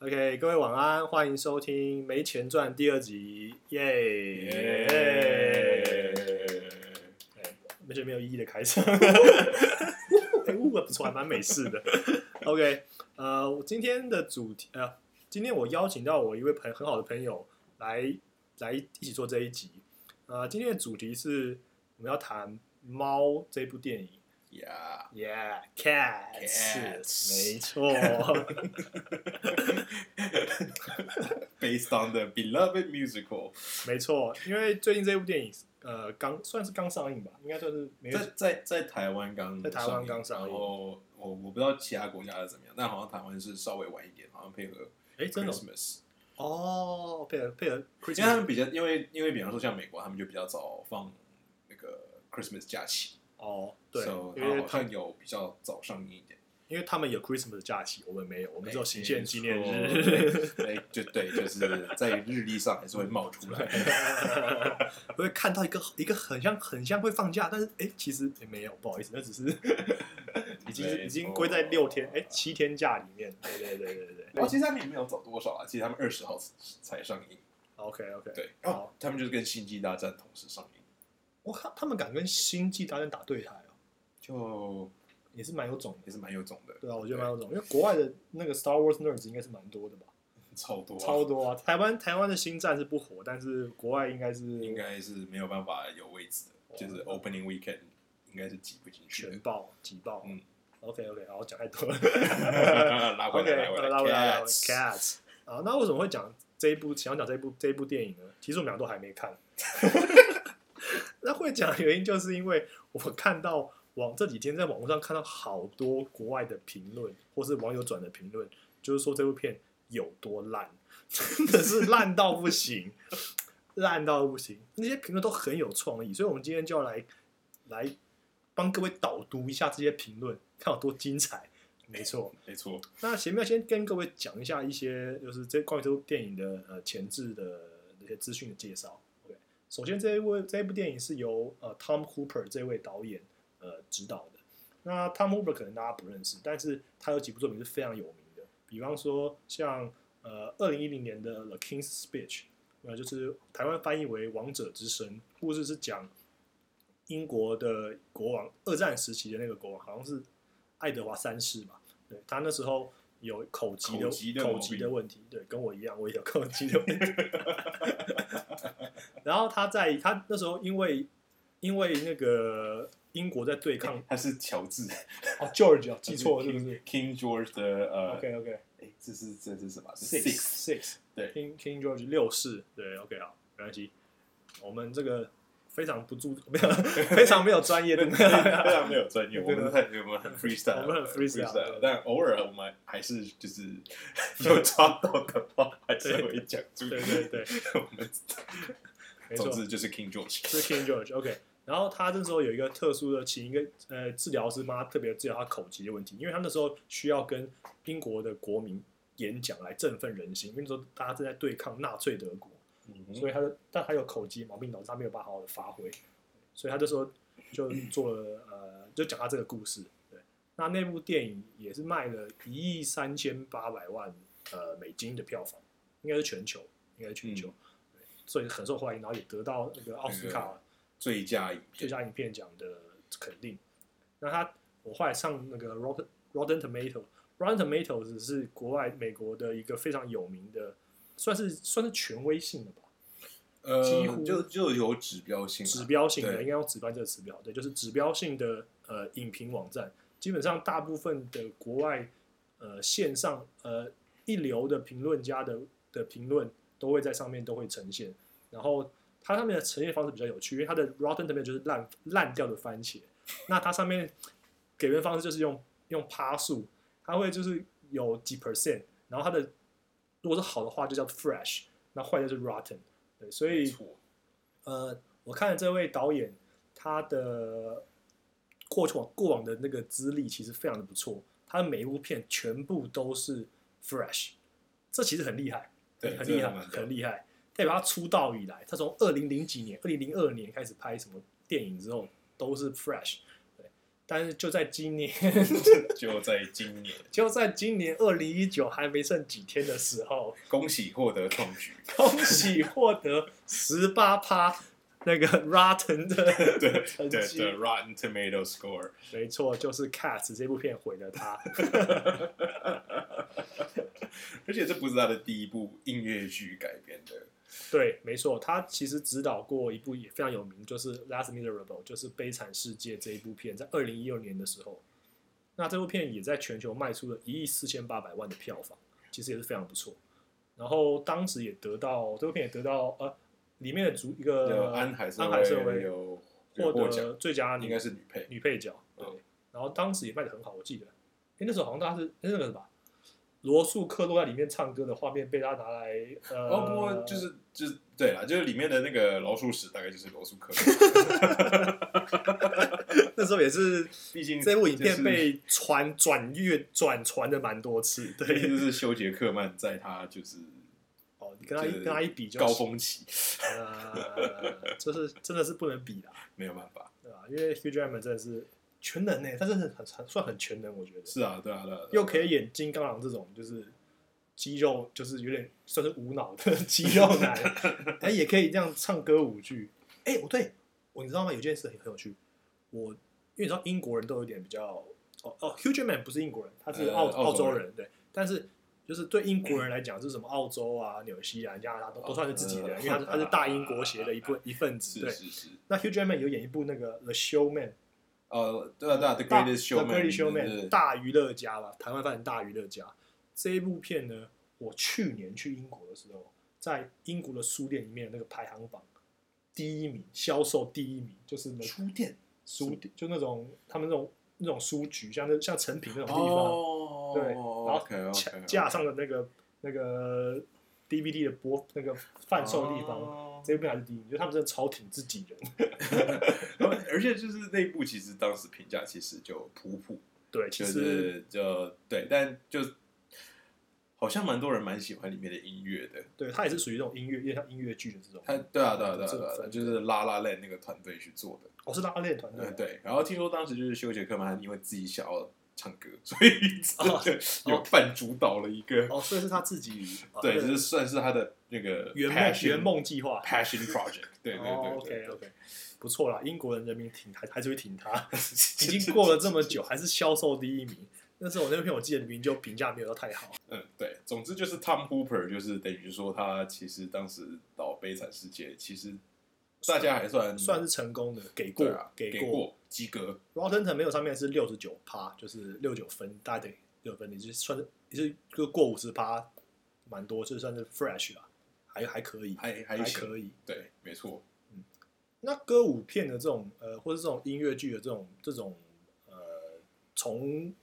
OK，各位晚安，欢迎收听《没钱赚》第二集，耶！没觉得没有意义的开场，哎，呜，不错，还蛮美式的。OK，呃，我今天的主题，呃，今天我邀请到我一位朋很好的朋友来来一起做这一集。呃，今天的主题是我们要谈《猫》这部电影。Yeah，Yeah, cats，Cats 没错。based on the beloved musical，没错，因为最近这部电影，呃，刚算是刚上映吧，应该算是没有在在在台湾刚在台湾刚上映。然后我我不知道其他国家是怎么样，但好像台湾是稍微晚一点，好像配合哎，真的哦？Christmas，哦，配合配合因为他们比较因为因为比方说像美国，他们就比较早放那个 Christmas 假期，哦，对 so，因为他有比较早上映一点，因为他们有 Christmas 的假期，我们没有，我们只有行宪纪念日。错哎，就对，就是在日历上还是会冒出来。我会看到一个一个很像很像会放假，但是哎，其实也没有，不好意思，那只是 已经已经归在六天哎七天假里面。对对对对对然后其实他们也没有走多少啊，其实他们二十号才上映。，OK OK，对，好哦，他们就是跟《星际大战》同时上映，我靠，他们敢跟星际大战打对台哦，就也是蛮有种的。也是蛮有种的，对啊，我觉得蛮有种，因为国外的那个 Star Wars nerds 应该是蛮多的吧，超多啊，超多啊。台湾台湾的星战是不火，但是国外应该是应该是没有办法有位置的，就是 opening weekend 应该是挤不进去。全爆挤爆。嗯 OK OK，好，讲太多了。拉回来，拉回来，拉回来 Cats 啊，那为什么会讲这一部？想要讲这一部这一部电影呢？其实我们俩都还没看。那会讲的原因，就是因为我看到网这几天在网络上看到好多国外的评论，或是网友转的评论，就是说这部片有多烂，真的是烂到不行，烂到不行。那些评论都很有创意，所以我们今天就要来来帮各位导读一下这些评论，看有多精彩。没错，没错，那前面要先跟各位讲一下一些，就是这关于这部电影的呃前置的那些资讯的介绍。OK，首先这一部这一部电影是由呃 Tom Hooper 这位导演呃指导的。那 Tom Hooper 可能大家不认识，但是他有几部作品是非常有名的，比方说像呃二零一零年的《The King's Speech》，呃就是台湾翻译为《王者之声》，故事是讲英国的国王二战时期的那个国王，好像是爱德华三世吧。对他那时候有口疾的口疾的口疾的问题，对，跟我一样，我也有口疾的问题。然后他在他那时候因为因为那个英国在对抗他是乔治，哦 George 啊，记错了是不是？King George 的呃，？OK OK 哎，这是这是什么？Six six 对。King King George 六世。对 OK 好，没关系，我们这个非常不注 没有非常没有专业的，非常没有专业，我们太我们很 freestyle，我们很 freestyle 但偶尔我们还是就是有抓到的话，还是会讲出。对对对，我们总。之就是 King George，是 King George OK。然后他那时候有一个特殊的，请一个呃治疗师帮他特别治疗他口疾的问题，因为他那时候需要跟英国的国民演讲来振奋人心，因为那时候大家正在对抗纳粹德国，所以他的但他有口疾毛病导致他没有办法好好的发挥，所以他这时候就 做了呃，就讲他这个故事。对，那那部电影也是卖了一亿三千八百万呃美金的票房，应该是全球，应该是全球，对所以很受欢迎，然后也得到那个奥斯卡最佳影片，最佳影片奖的肯定。那他我后来上那个 Rotten Rotten Tomato。Rotten Tomatoes 是国外美国的一个非常有名的，算是算是权威性的吧，呃，几乎就就有指标性啊，指标性的，应该用指标这个词标，对，就是指标性的呃影评网站，基本上大部分的国外呃线上呃一流的评论家的的评论都会在上面都会呈现，然后它上面的呈现方式比较有趣，因为它的 Rotten Tomato 就是烂烂掉的番茄，那它上面给分方式就是用用趴数，它会就是有几 percent，然后它的如果是好的话就叫 fresh，那坏的就是 rotten，对，所以，呃，我看了这位导演，他的过往过往的那个资历其实非常的不错，他的每一部片全部都是 fresh，这其实很厉害，对很厉害，很厉害。代表他出道以来，他从二零零几年、二零零二年开始拍什么电影之后，都是 fresh。对，但是就在今年，就在今年，就在今年二零一九还没剩几天的时候，恭喜获得创举。恭喜获得十八趴那个 Rotten 的对对对。，Rotten Tomato score，没错，就是《Cats》这部片毁了他。而且这不是他的第一部音乐剧改编的。对，没错，他其实指导过一部也非常有名，就是《Last Miserable》，就是《悲惨世界》这一部片，在二零一六年的时候，那这部片也在全球卖出了一亿四千八百万的票房，其实也是非常不错。然后当时也得到这部片也得到呃里面的主一个安海瑟安海瑟薇薇有获得，最佳女应该是女配。女配角，对嗯，然后当时也卖的很好，我记得，哎，那时候好像大家是诶那个什么，罗素克洛在里面唱歌的画面被他拿来，呃，哦，不过就是就是对啦，就是里面的那个老鼠屎大概就是罗素克，那时候也是 毕竟这部影片被传转阅转传的蛮多次，毕对，竟就是休杰克曼在他就是哦，你跟他一跟他一比就高，峰期，呃，就是真的是不能比啦，没有办法。对吧？因为 Hugh Jackman 真的是全能呢，他真的很很算很全能，我觉得，是啊，对啊，对啊，又可以演金刚狼这种就是肌肉，就是有点算是无脑的 肌肉男，哎，也可以这样唱歌舞剧。哎，我对我你知道吗？有件事很很有趣，我因为你知道英国人都有点比较哦哦，Hugh Jackman 不是英国人，他是呃澳、澳洲人澳洲人，对，但是。就是对英国人来讲，就是什么澳洲啊、纽西兰、加拿大都都算是自己人，呃因为他是他是大英国协的一部 一份子。对，那 Hugh Jackman 有演一部那个《The Showman》，呃，对啊，对啊，The 大 Greatest Showman 大娱乐家吧，台湾翻成大娱乐家。这一部片呢，我去年去英国的时候，在英国的书店里面那个排行榜第一名，销售第一名，就是那书店书店，就那种他们那种那种书局，像那像成品那种地方，哦，对，然后架上的那个那个 DVD 的播那个贩售地方。方这部还是第一名，就他们真的超挺自己人。然后而且就是那一部，其实当时评价其实就普普，对，其就实是就对，但就好像蛮多人蛮喜欢里面的音乐的。对他也是属于那种音乐，有点像音乐剧的这种。他对啊对啊对啊就是拉拉链那个团队去做的。我、哦、是拉拉链团队嗯，，对。然后听说当时就是休杰克曼因为自己想要唱歌，所以哦有半主导了一个，哦，所以是他自己，哦对，那个就是算是他的那个圆梦圆梦计划。passion project。对对哦对对，OK OK，不错啦，英国人人民挺还还是会挺他，已经过了这么久，还是销售第一名。那时候我那篇我记得明明就评价没有到太好，嗯，对，总之就是 Tom Hooper，就是等于说他其实当时到《悲惨世界》，其实大家还算算是成功的，给过对啊，给过。过及格。Rotten Tomato 上面是六十九趴，就是六九分，大概得六分，你就算是也是就过五十趴，蛮多，就算是 fresh 啦，还还可以，还还还可以。对，没错，那歌舞片的这种呃，或者这种音乐剧的这种这种呃，从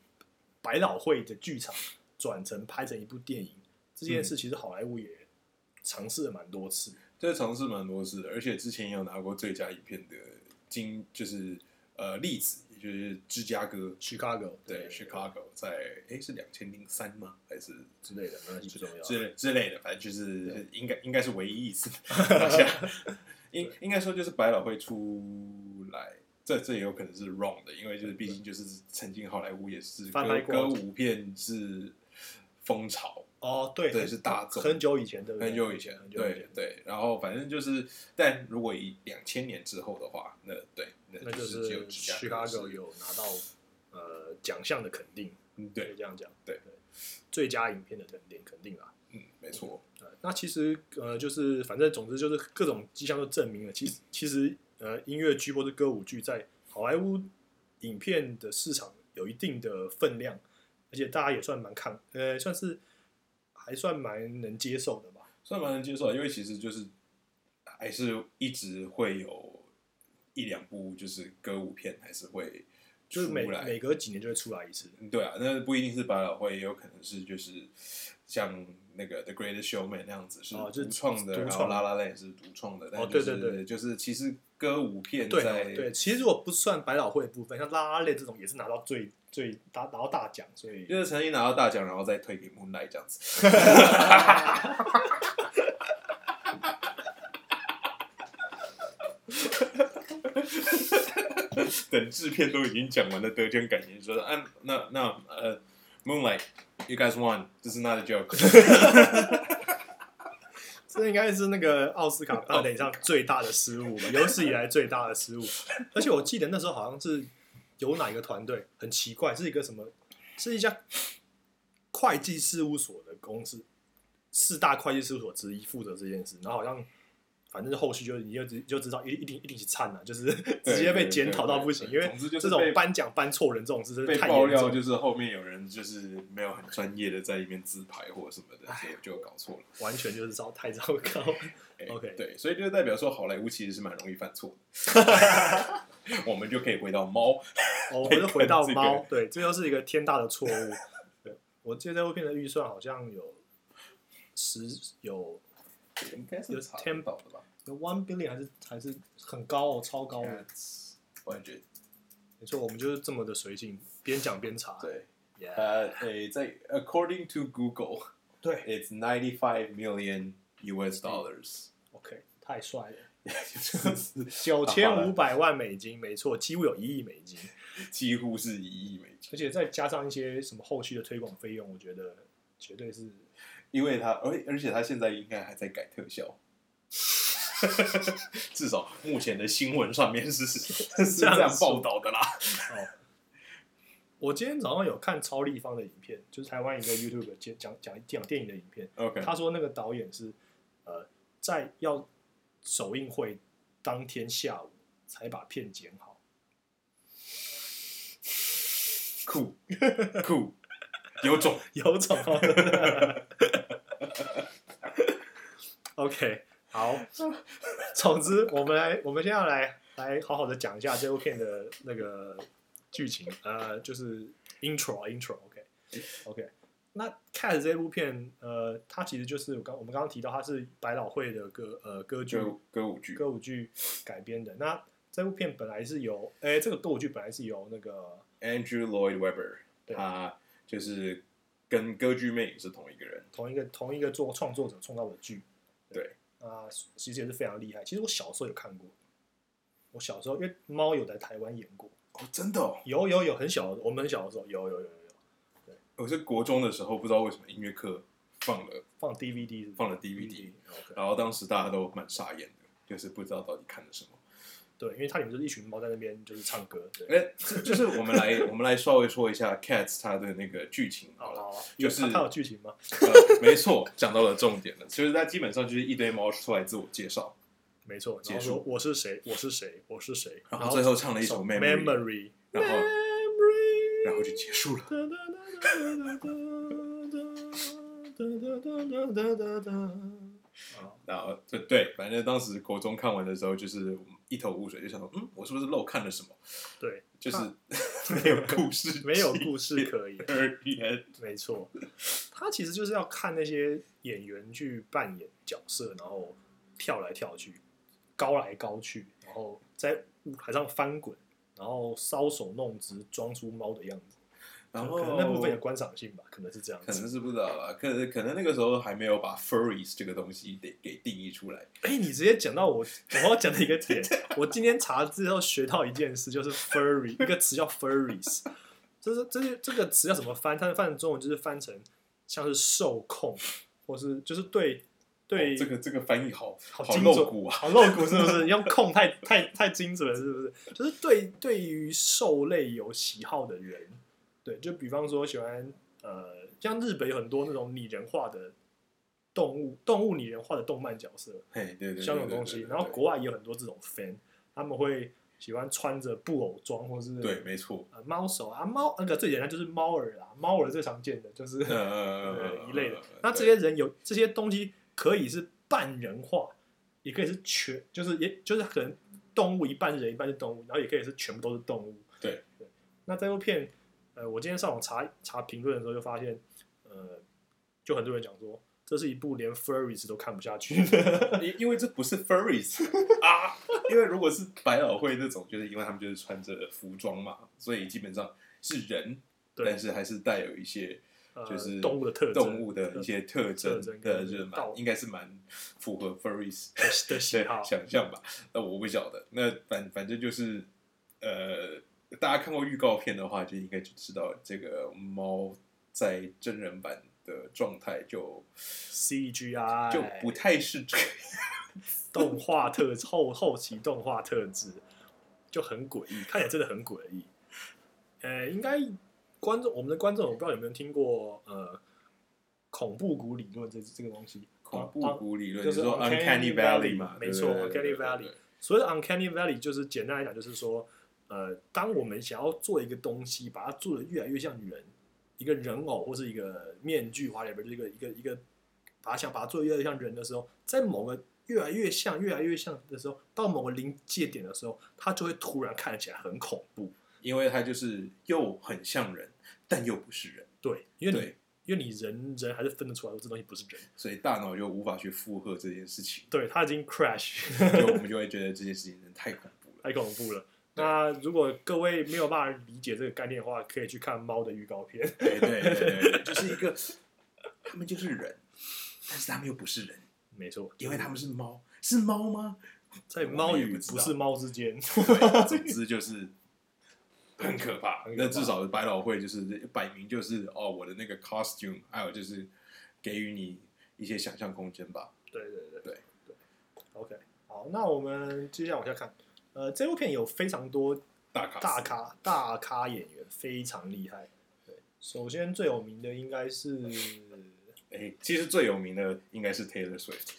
百老汇的剧场转成拍成一部电影这件事，其实好莱坞也尝试了蛮多次。这尝试蛮多次的，而且之前也有拿过最佳影片的金，就是呃例子，也就是芝加哥，Chicago 对，Chicago 在哎是两千零三吗？还是之类的，那不重要。之类之类的，反正就是应该应该是唯一一次 应应该说就是百老汇出来，这这也有可能是 wrong 的，因为就是毕竟就是曾经好莱坞也是歌歌舞片是风潮，哦，对，对是大众很久以前，对？很久以前，很久以前，对对，然后反正就是，但如果以两千年之后的话，那对，那那就就是只有芝加哥 Chicago 有拿到呃奖项的肯定，嗯可以对，这样讲。对最佳影片的肯定肯定啦。嗯没错，呃那其实呃，就是反正总之就是各种迹象都证明了，其实其实呃，音乐剧或者歌舞剧在好莱坞影片的市场有一定的分量，而且大家也算蛮看，呃，算是还算蛮能接受的吧。算蛮能接受的，因为其实就是还是一直会有一两部就是歌舞片还是会就是每出来每隔几年就会出来一次。对啊，那不一定是百老汇，也有可能是就是像那个 The Greatest Showman 那样子是哦就是独创的，独然后创拉拉链也是独创的，但哦就是对对对就是其实歌舞片对在哦对，其实如果不算百老汇的部分，像拉拉类这种也是拿到最最拿拿到大奖，所以就是曾经拿到大奖，然后再推给 Moonlight 这样子。等制片都已经讲完了得奖感言，说啊，那那呃，Moonlight，you guys won，this is not a joke。这应该是那个奥斯卡大奖上最大的失误吧，有史以来最大的失误。而且我记得那时候好像是有哪一个团队很奇怪，是一个什么，是一家会计事务所的公司，四大会计事务所之一负责这件事，然后好像反正后续就你就知就知道一一定一定是惨了，就是 直接被检讨到不行，因为总之就是这种颁奖颁错人这种事真的被爆料，太严重，就是后面有人就是没有很专业的在里面自拍或者什么的，所以就搞错了。完全就是糟太糟糕 OK 对，所以就代表说好莱坞其实是蛮容易犯错的。我们就可以回到猫，哦，我们就回到这个猫，对，这又是一个天大的错误。对，我记得这部片的预算好像有十有应该是有查 ten 到的吧？有 one billion 还是还是很高哦，超高的。我感觉没错，我们就是这么的随性，边讲边查。对。呃，诶，在 according to Google，对 it's ninety five million US dollars，，OK，太帅了，就是九千五百万美金，没错，几乎有一亿美金，几乎是一亿美金。而且再加上一些什么后续的推广费用，我觉得绝对是因为他，而而且他现在应该还在改特效，至少目前的新闻上面是 是是这样报道的啦。哦。我今天早上有看超立方的影片，就是台湾一个 YouTube 讲讲讲讲电影的影片，OK，他说那个导演是呃在要首映会当天下午才把片剪好，酷酷，有种。有种哦。OK，好，总之我们来，我们现在来来好好的讲一下这部片的那个剧情，呃，就是 intro intro，OK OK。那 Cat 这部片，呃，它其实就是我刚我们刚刚提到，它是百老汇的歌呃歌剧歌歌舞剧，歌舞剧改编的。那这部片本来是由，哎，这个歌舞剧本来是由那个 Andrew Lloyd Webber，对他就是跟歌剧魅影是同一个人。同一个同一个做创作者创造的剧，对啊，其实也是非常厉害。其实我小时候有看过，我小时候因为猫有在台湾演过，哦，真的哦！有有有很小的，我们很小的时候有有有有有对我是国中的时候，不知道为什么音乐课放了，放 DVD 是不是放了 DVD 然后当时大家都蛮傻眼的，就是不知道到底看了什么。对，因为它里面就是一群猫在那边就是唱歌，对，哎，这就是我们来我们来稍微说一下 Cats 它的那个剧情好了。就是它它有剧情吗？呃，没错，讲到了重点了，就是它基本上就是一堆猫出来自我介绍，没错，结束我是谁，我是谁，我是谁，然后最后唱了一首 Memory，Memory，然后 Memory，然后就结束了。啊，然后对对，反正当时国中看完的时候，就是一头雾水，就想说，嗯，我是不是漏看了什么？对，就是 没有故事，没有故事可言，而言。没错，他其实就是要看那些演员去扮演角色，然后跳来跳去，高来高去，然后在舞台上翻滚，然后搔首弄姿，装出猫的样子。然后可能那部分有观赏性吧，可能是这样子。可能是不知道吧，可能可能那个时候还没有把 furries 这个东西给给定义出来。哎、你直接讲到我我要讲的一个点，我今天查之后学到一件事，就是 furry 一个词叫 furries，就是这些这个词要怎么翻？它翻成中文就是翻成像是受控，或是就是对对、哦这个这个翻译好好露骨啊！好露骨是不是？用控太太太精准了，是不是？就是对对于兽类有喜好的人，对，就比方说喜欢呃，像日本有很多那种拟人化的动物，动物拟人化的动漫角色，嘿，对对对，像这种东西。然后国外也有很多这种 fan，他们会喜欢穿着布偶装，或是对，没错，呃猫手啊猫那个最简单就是猫耳啊，猫耳最常见的就是 一类的呃。那这些人有这些东西可以是半人化，也可以是全，就是也就是可能动物一半是人一半是动物，然后也可以是全部都是动物。对对。那这部片，呃，我今天上网查查评论的时候就发现，呃，就很多人讲说，这是一部连 furries 都看不下去。因因为这不是 furries 啊，因为如果是百老汇那种，就是因为他们就是穿着服装嘛，所以基本上是人，但是还是带有一些呃就是动物的特征动物的一些特征的，就是道蛮应该是蛮符合 furries 的的喜好。想象吧。那我不晓得，那反反正就是呃，大家看过预告片的话，就应该就知道这个猫在真人版的状态就 CGI 就不太是这个。动画特后后期动画特质就很诡异，看起来真的很诡异。呃，应该观众我们的观众，我不知道有没有听过呃恐怖谷理论这这个东西。恐怖谷理论就是说 Uncanny Valley 嘛，没错 Uncanny Valley 所谓的 uncanny valley 就是简单来讲，就是说，呃，当我们想要做一个东西，把它做的越来越像人，一个人偶或是一个面具，whatever，就是一个一个一个，把它想把它做的越来越像人的时候，在某个越来越像、越来越像的时候，到某个临界点的时候，它就会突然看起来很恐怖。因为它就是又很像人，但又不是人，对，因为你对，因为你人人还是分得出来，这东西不是人。所以大脑就无法去负荷这件事情，对，它已经 crash，就我们 就会觉得这件事情真的太恐怖了。太恐怖了。那如果各位没有办法理解这个概念的话，可以去看猫的预告片。对对对对，就是一个，他们就是人，但是他们又不是人，没错，因为他们是猫，是猫吗？在猫与不是猫之间。总之 就是很可怕。很可怕那至少百老汇就是摆明就是哦，我的那个 costume，还有就是给予你一些想象空间吧。对对对对对。OK，好，那我们接下来往下看。呃，这部片有非常多大咖大咖大咖演员，非常厉害。对，首先最有名的应该是 哎，其实最有名的应该是 Taylor Swift。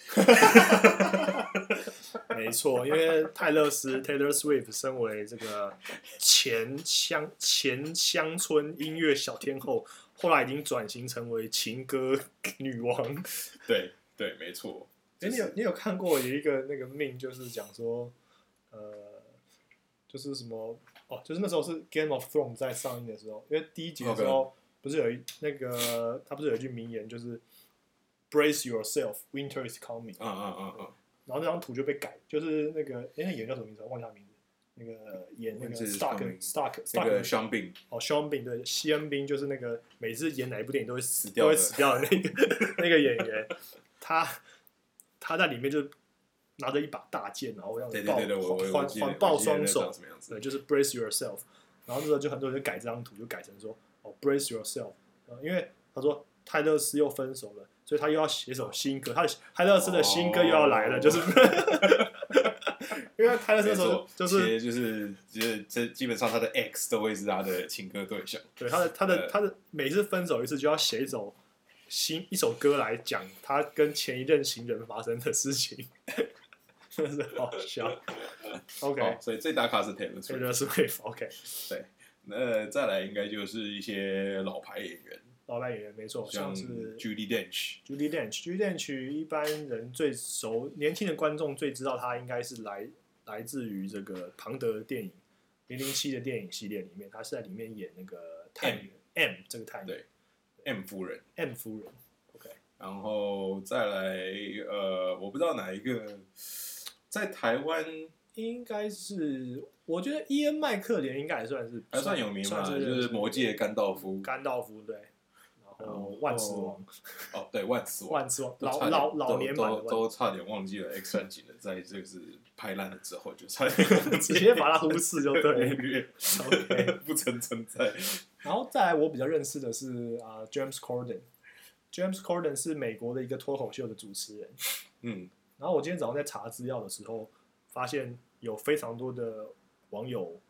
没错，因为泰勒斯 Taylor Swift 身为这个前乡前乡村音乐小天后，后来已经转型成为情歌女王。对对，没错。哎、你有你有看过有一个那个命，就是讲说，呃，就是什么哦，就是那时候是 Game of Thrones 在上映的时候，因为第一集的时候不是有一那个他不是有一句名言，就是 Brace yourself, winter is coming。嗯嗯嗯嗯，然后那张图就被改，就是那个哎，那演员叫什么名字？我忘记他名字。那个演那个 Stark Stark 那个 Stark 香槟，哦，肖恩宾对，西恩宾就是那个每次演哪一部电影都会死掉都会死掉的。那 个那个演员，他他在里面就拿着一把大剑，然后让抱对对对对，我我我环环抱双手长，什么样子对，？就是 brace yourself。然后那时候就很多人就改这张图，就改成说哦 brace yourself，呃因为他说泰勒斯又分手了，所以他又要写首新歌，他的泰勒斯的新歌又要来了，哦就是 因为泰勒斯那时候就是就是就是这基本上他的 X 都会是他的情歌对象。对他的他的对他的每次分手一次就要写一首新一首歌来讲他跟前一任情人发生的事情，真的是好笑。OK，好，所以最大咖是 Taylor 这 Swift。个是 Wave。OK，对那再来应该就是一些老牌演员，老牌演员没错，像像是 Judy Dench。Judy Dench，Judy Dench 一般人最熟，年轻的观众最知道他应该是来来自于这个庞德的电影《零零七》的电影系列里面，他是在里面演那个探员 M 这个探员对 M 夫人，M 夫人。OK，然后再来呃，我不知道哪一个在台湾应该是我觉得伊恩麦克连应该也算是还算有名嘛，算就是魔界甘道夫。甘道夫对，然然后后万磁王，哦，对，万磁 王，万磁王老老老年版都都差点忘记了 X 战警的，在这个是拍烂了之后就差点直接把它忽视就对 不曾存在。然后再来，我比较认识的是啊、James Corden。James Corden 是美国的一个脱口秀的主持人。嗯，然后我今天早上在查资料的时候，发现有非常多的网友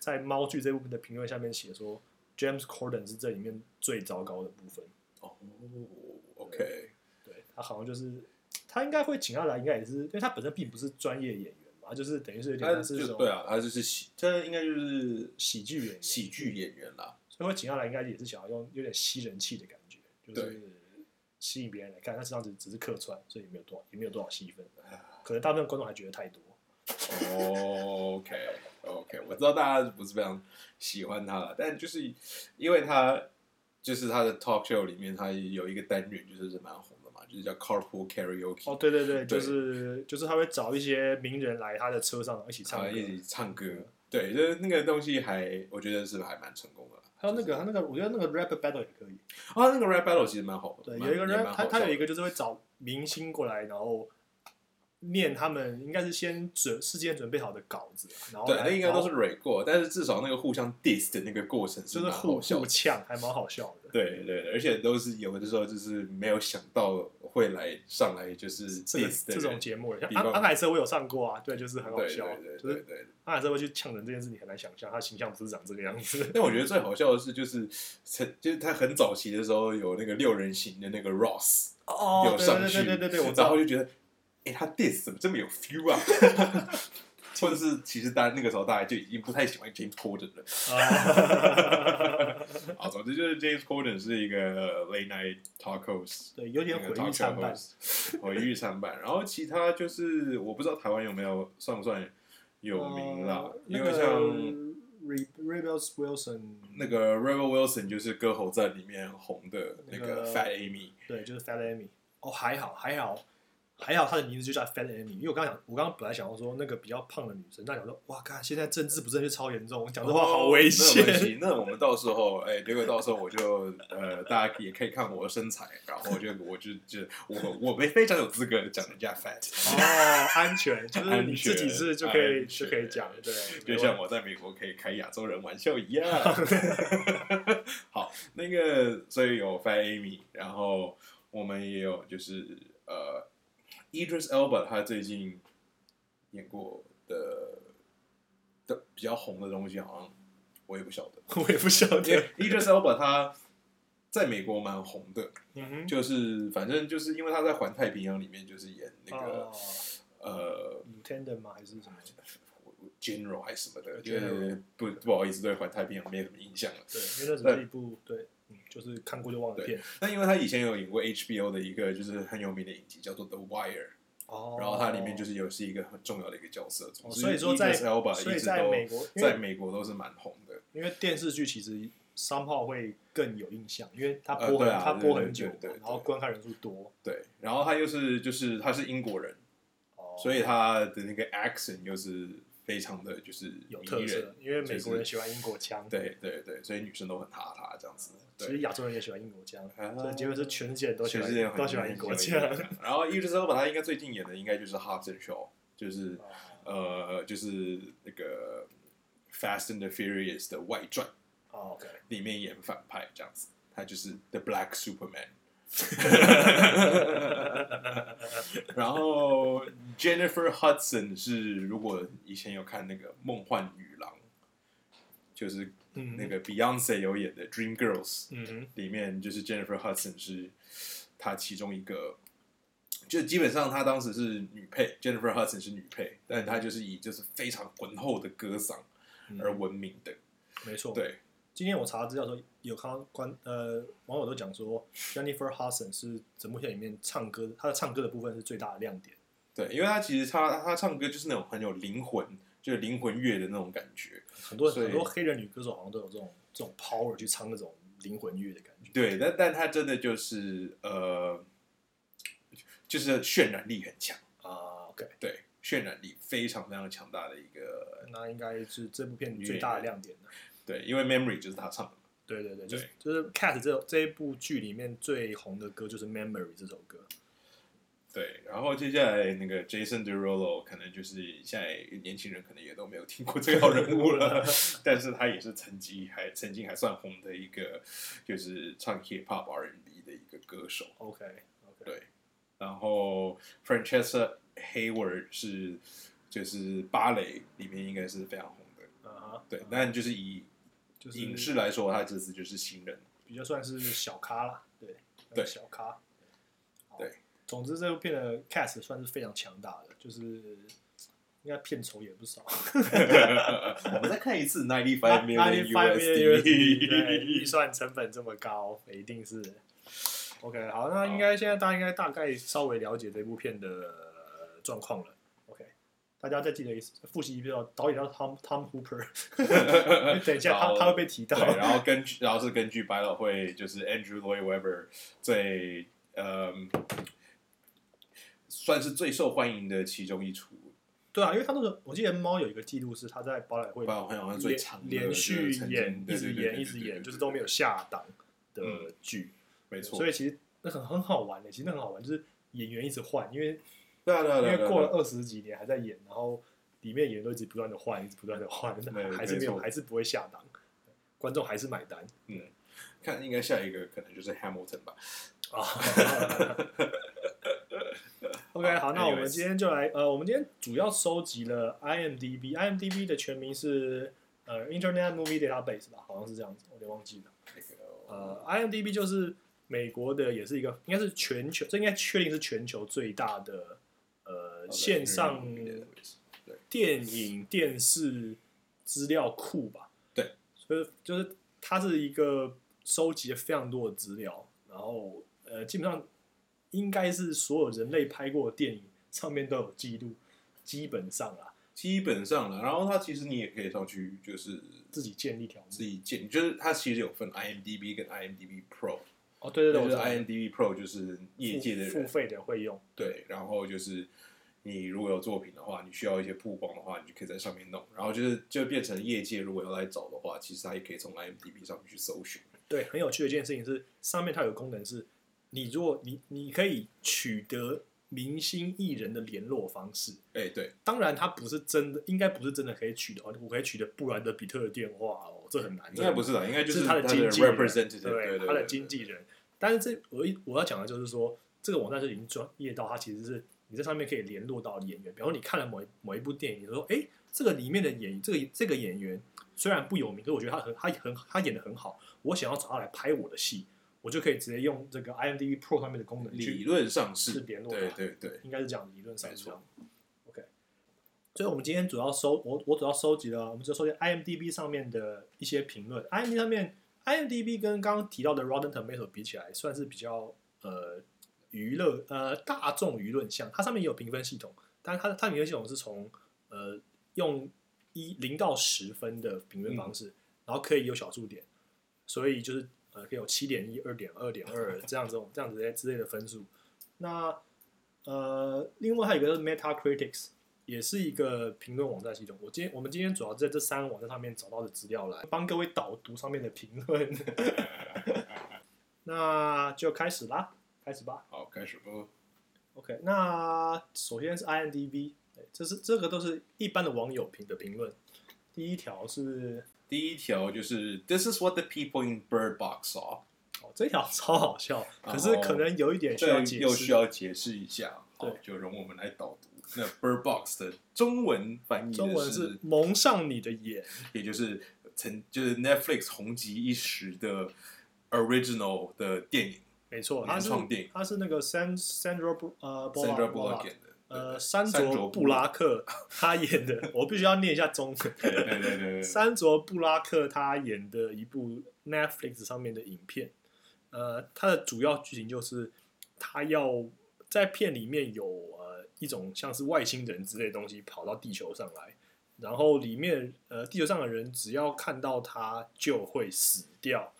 在《猫剧》这部分的评论下面写说，James Corden 是这里面最糟糕的部分。哦，OK，对他好像就是他应该会请他来，应该也是因为他本身并不是专业演员嘛，就是等于是有点他是这种对啊，他就是喜，这应该就是喜剧演员，喜剧演员啦。所以会请他来，应该也是想要用有点吸人气的感觉，就是对吸引别人来看，但实际上只只是客串，所以也没有多少也没有多少戏份，可能大部分观众还觉得太多。哦 OK OK，我知道大家不是非常喜欢他了，但就是因为他就是他的 talk show 里面，他有一个单元就是是蛮红的嘛，就是叫 Carpool Karaoke，哦，对对对，对就是就是他会找一些名人来他的车上一起唱歌，一起唱歌，对，就是那个东西还我觉得是还蛮成功的啦。还有那个他那个，我觉得那个 rap battle 也可以。啊，那个 rap battle 其实蛮好的，对，有一个 rap，他他有一个就是会找明星过来，然后念他们应该是先准事先准备好的稿子，然后对，来那应该都是然后 re 过，但是至少那个互相 diss 的那个过程就是蛮互好笑的。互呛，还蛮好笑的。对对对，而且都是有的时候就是没有想到会来上来就是这种节目，像安安海瑟我有上过啊，对，就是很好笑，对对就是对对。安海瑟会去呛人这件事，你很难想象，他形象不是长这个样子。但我觉得最好笑的是，就是曾就是他很早期的时候有那个六人行的那个 Ross 哦有上去，对对对然后。就觉得，哎，他 diss 怎么这么有 feel 啊？或者是其实大家那个时候大家就已经不太喜欢 James Corden 了。啊啊，总之就是 James Corden 是一个 late night talk host，对，有点那个毁誉参半。毁誉参半。然后其他就是我不知道台湾有没有算不算有名啦，呃因为像个 Re Rebels Wilson，那个 Rebel Wilson 就是《歌喉在》里面红的那个那个 Fat Amy，对，就是 Fat Amy。哦，还好，还好，还好，她的名字就叫 Fat Amy。因为我刚刚讲，我刚刚本来想要说那个比较胖的女生，但想说，哇，看现在政治不正确超严重，我讲这话好危险。那我们到时候，哎，结果到时候我就呃，大家也可以看我的身材，然后就我就就我我们非常有资格讲人家 fat，哦，安全，就是你自己是就可以安全 就可以讲，对，就像我在美国可以开亚洲人玩笑一样。好，那个所以有 Fat Amy，然后我们也有就是呃，Idris Elba 他最近演过的的比较红的东西，好像我也不晓得，我也不晓得。Idris Elba 他在美国蛮红的，嗯哼，就是反正就是因为他在环太平洋里面就是演那个、哦呃 Lieutenant 吗？还是什么？general 还是什么的就是不不好意思对环太平洋没什么印象了。对，因为那只是一部对，嗯，就是看过就忘了片。那因为他以前有演过 HBO 的一个就是很有名的影集叫做《The Wire》，哦然后它里面就是有是一个很重要的一个角色。所以说在 Idris Elba 所以一直都在美国在美国都是蛮红的。因为电视剧其实三炮会更有印象，因为它呃播很、对啊它播很久，对对对对然后观看人数多，对，然后他又是就是他是英国人，哦所以他的那个 accent 又是非常的就是有特色。因为美国人喜欢英国腔，，对对对，所以女生都很哈他这样子。对，其实亚洲人也喜欢英国腔，啊所以结果是全世界人都喜欢全世界都喜欢英国腔。然后 Idris Elba 他应该最近演的应该就是 Hobbs and Shaw，就是哦呃就是那个 Fast and the Furious 的外传哦，OK，里面演反派这样子，他就是 The Black Superman。然后 Jennifer Hudson 是如果以前有看那个《梦幻女郎》，就是嗯，那个 Beyonce 有演的《Dream Girls》，嗯哼，里面就是 Jennifer Hudson 是她其中一个，就基本上她当时是女配，Jennifer Hudson 是女配，但她就是以就是非常浑厚的歌嗓嗯而闻名的。没错，。对，今天我查资料的时候，有看到观呃网友都讲说，Jennifer Hudson 是整部片里面唱歌，她的唱歌的部分是最大的亮点。对，因为她其实她她唱歌就是那种很有灵魂，就是灵魂乐的那种感觉。很多很多黑人女歌手好像都有这种这种 power 去唱那种灵魂乐的感觉。对，但但她真的就是呃，就是渲染力很强，啊，OK，对，渲染力非常非常强大的一个那应该是这部片最大的亮点了。对，因为 Memory 就是他唱的。对对对，就是就是 Cat 这这一部剧里面最红的歌就是 Memory 这首歌。对，然后接下来那个 Jason Derulo 可能就是现在年轻人可能也都没有听过这个好人物了，但是他也是曾经还曾经还算红的一个，就是唱 hip hop R&B 的一个歌手。OK OK，对，然后 Francesca Hayward 是就是芭蕾里面应该是非常红的，啊哈，对，但就是以就是影视来说，他这次就是新人。比较算是小咖啦，对对小咖。对，总之这部片的 cast 算是非常强大的，就是应该片酬也不少。我们再看一次 ninety five million USD，预。算成本这么高，一定是。OK，好，那应该现在大家应该大概稍微了解这部片的呃状况了。大家再记得一次复习一遍哦，导演叫 Tom Tom Hooper，等一下他他会被提到。对，然后根据然后是根据百老汇就是 Andrew Lloyd Webber 最呃算是最受欢迎的其中一出，对啊，因为他那个我记得猫有一个记录是他在宝莱会百老汇好像最连长的连续演，一直演，一直演，就是都没有下档的嗯剧。没错，所以其实那很很好玩的，其实那很好玩，就是演员一直换，因为对啊对啊因为过了二十几年还在演，然后里面演员都一直不断的换，一直不断的换，对 还是没有，还是不会下档，观众还是买单嗯看应该下一个可能就是 Hamilton 吧。啊。OK，好，那我们今天就来，呃，我们今天主要收集了 IMDB，IMDB 的全名是呃 Internet Movie Database 吧，好像是这样子，我有点忘记了。呃，IMDB 就是美国的，也是一个应该是全球，这应该确定是全球最大的呃线上对电影电视资料库吧。对，所以就是它是一个收集了非常多的资料，然后呃，基本上应该是所有人类拍过的电影上面都有记录，基本上啊，基本上了，然后它其实你也可以上去就是自己建立条目自。己建，就是它其实有分 IMDB 跟 IMDB Pro，哦，对对对，就是 IMDB Pro 就是业界的付费的会用。对，然后就是你如果有作品的话，你需要一些曝光的话，你就可以在上面弄，然后就是就变成业界如果要来找的话，其实他也可以从 IMDB 上面去搜寻。对，很有趣的一件事情是，上面它有个功能是，你如果你你可以取得明星艺人的联络方式。哎，对，当然，它不是真的，应该不是真的可以取得。哦我可以取得布兰德比特的电话哦，这很难。应该不是的，应该就是他的的经纪人对对对，他的对经纪人。但是这我一我要讲的就是说，这个网站是已经专业到它其实是你在上面可以联络到演员。比方说你看了某一某一部电影，你说哎，这个里面的演这个这个演员虽然不有名，可是我觉得他很他很他演的很好，我想要找他来拍我的戏，我就可以直接用这个 IMDb Pro 上面的功能理去，论上是是联络对他对对，应该是这样，理论上是这样。OK，所以我们今天主要收我我主要收集了，我们就收集 IMDB 上面的一些评论。IMDB 上面，IMDB 跟刚刚提到的 Rotten Tomato 比起来，算是比较呃娱乐呃大众舆论项，它上面也有评分系统，但是它它评分系统是从呃用一零到十分的评论方式，然后可以有小数点，所以就是呃可以有七点一、二点二点二这样这种这样子的之类的分数。那呃，另外还有一个是 Metacritics，也是一个评论网站系统。我今天我们今天主要在这三个网站上面找到的资料来帮各位导读上面的评论。那就开始啦，开始吧。好，开始吧。OK，那首先是 INDV，对这是这个都是一般的网友评的评论。第一条是第一条就是 This is what the people in Bird Box saw，哦，这条超好笑，可是可能有一点需要解释。这又需要解释一下，好对，就容我们来导读。那 Bird Box 的中文翻译中文是蒙上你的眼，也就是曾就是 Netflix 红极一时的 original 的电影没错，他是他是那个 San Sandra 布呃 Sandra Bullock Bullock 演的，呃，对山山卓布拉克他演的，我必须要念一下中文。对对对对对，山卓布拉克他演的一部 Netflix 上面的影片，呃，它的主要剧情就是他要在片里面有呃一种像是外星人之类的东西跑到地球上来，然后里面呃地球上的人只要看到他就会死掉，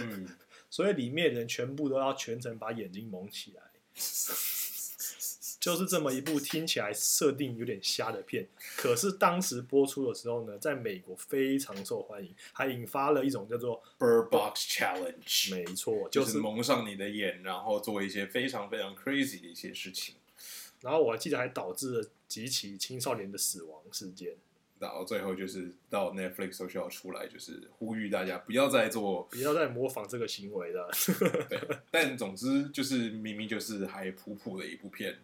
嗯，所以里面人全部都要全程把眼睛蒙起来。就是这么一部听起来设定有点瞎的片，可是当时播出的时候呢，在美国非常受欢迎，还引发了一种叫做 Bird Box Challenge，没错，就就是是蒙上你的眼，然后做一些非常非常 crazy 的一些事情，然后我还记得还导致了几起青少年的死亡事件。然后最后就是到 Netflix 都需要出来，就是呼吁大家不要再做不要再模仿这个行为了。对，但总之就是明明就是还普普的一部片，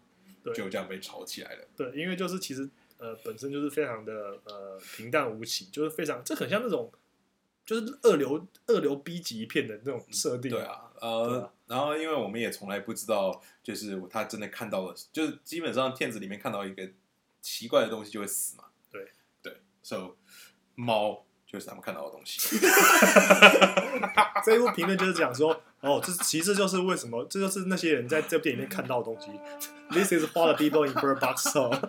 就这样被炒起来了。对，因为就是其实呃本身就是非常的呃平淡无奇，就是非常这很像那种就是二流二流 B 级片的那种设定。对，啊，对呃啊，然后因为我们也从来不知道，就是他真的看到了，就是基本上片子里面看到一个奇怪的东西就会死嘛。，so 猫就是他们看到的东西。这一部评论就是讲说，哦，这其实就是为什么，这就是那些人在这部电影里面看到的东西。This is what the people in Bird Box saw。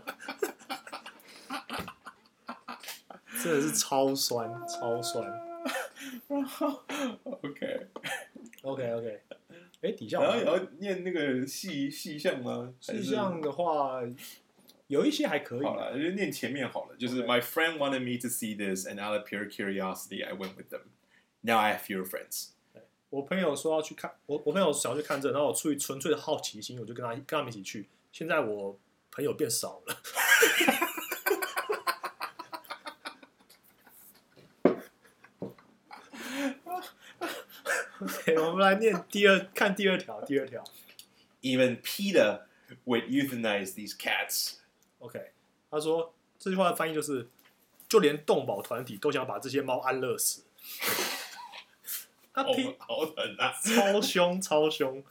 真的是超酸，超酸。OK，OK OK，哎，底下然后也要念那个细细项吗？细项的话，有一些还可以。好了，就念前面好了。就是 OK My friend wanted me to see this, and out of pure curiosity, I went with them. Now I have fewer friends. 我朋友说要去看，我我朋友想要去看这，然后我出于纯粹的好奇心，我就跟他跟他们一起去。现在我 朋友变少了。OK，我们来念第二，看第二条，第二条。 Even PETA would euthanize these cats. OK，他说这句话的翻译就是，就连动保团体都想把这些猫安乐死。他好 P 好狠啊！超凶超凶。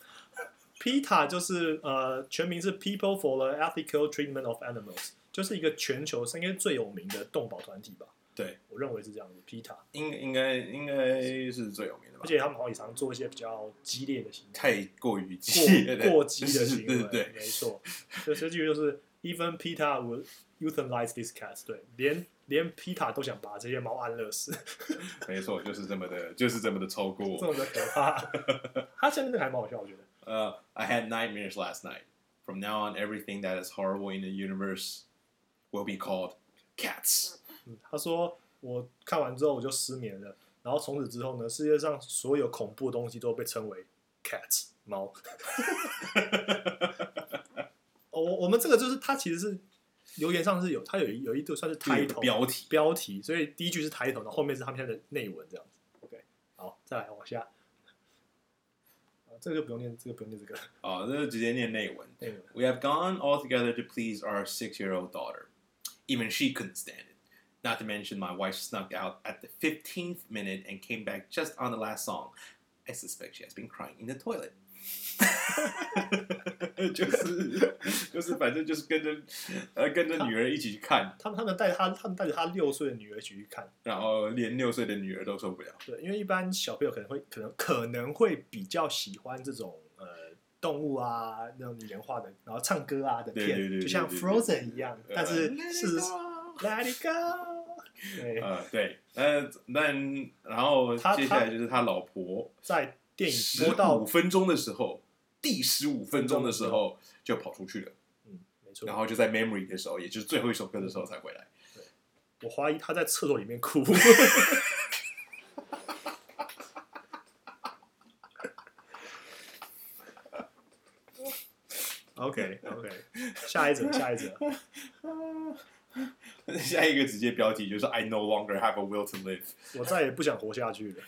PETA 就是呃全名是 People for the Ethical Treatment of Animals，就是一个全球应该最有名的动保团体吧？对，我认为是这样子。PETA，应应该应该是最有名的吧而？且他们好像也常做一些比较激烈的行为，太过于激烈过过激的行为，对对没错。所以这句就是 Even Peter would euthanize these cats，对，连连 Peter 都想把这些猫安乐死，没错，就是这么的，就是这么的超这。么的可怕。他现在那个还蛮好笑，我觉得。呃、i had nightmares last night. From now on, everything that is horrible in the universe will be called cats. 嗯，他说我看完之后我就失眠了，然后从此之后呢，世界上所有恐怖的东西都被称为 cats 猫。哦我我们这个就是它其实是留言上是有它有一有一度算是就有一个 title 标题标题，所以第一句是 title，然后后面是他们现在的内文这样子。OK，好，再来往下。啊，这个就不用念，这个不用念这个哦，这是直接念内文。内文。 We have gone all together to please our six-year-old daughter. Even she couldn't stand it. Not to mention, my wife snuck out at the 15th minute and came back just on the last song. I suspect she has been crying in the toilet. 就是 就是反正就是跟着呃跟着女儿一起去看，他们他们带着他他们带着他六岁的女儿一起去看，然后连六岁的女儿都受不了。对，因为一般小朋友可能会可能可能会比较喜欢这种呃动物啊那种拟人化的，然后唱歌啊的片，就像 Frozen 一样。呃但是 go Let it go，对，呃，对，呃，但然后接下来就是他老婆。在电影十播到五分钟的时候，第十五分钟的时候就跑出去了，嗯，没错然，后就在 Memory 的时候，也就是最后一首歌的时候才回来。我怀疑他在厕所里面哭。OK OK，下一则下一则，下一个直接标题就是 I no longer have a will to live。我再也不想活下去了。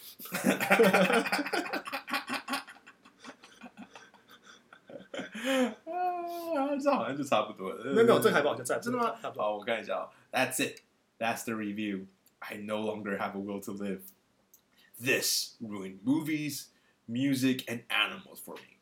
啊，这好像就差不多了。没有没有，这个还不好，就再真的吗？差不多。好，我看一下哦。That's it. That's the review. I no longer have a will to live. This ruined movies, music, and animals for me.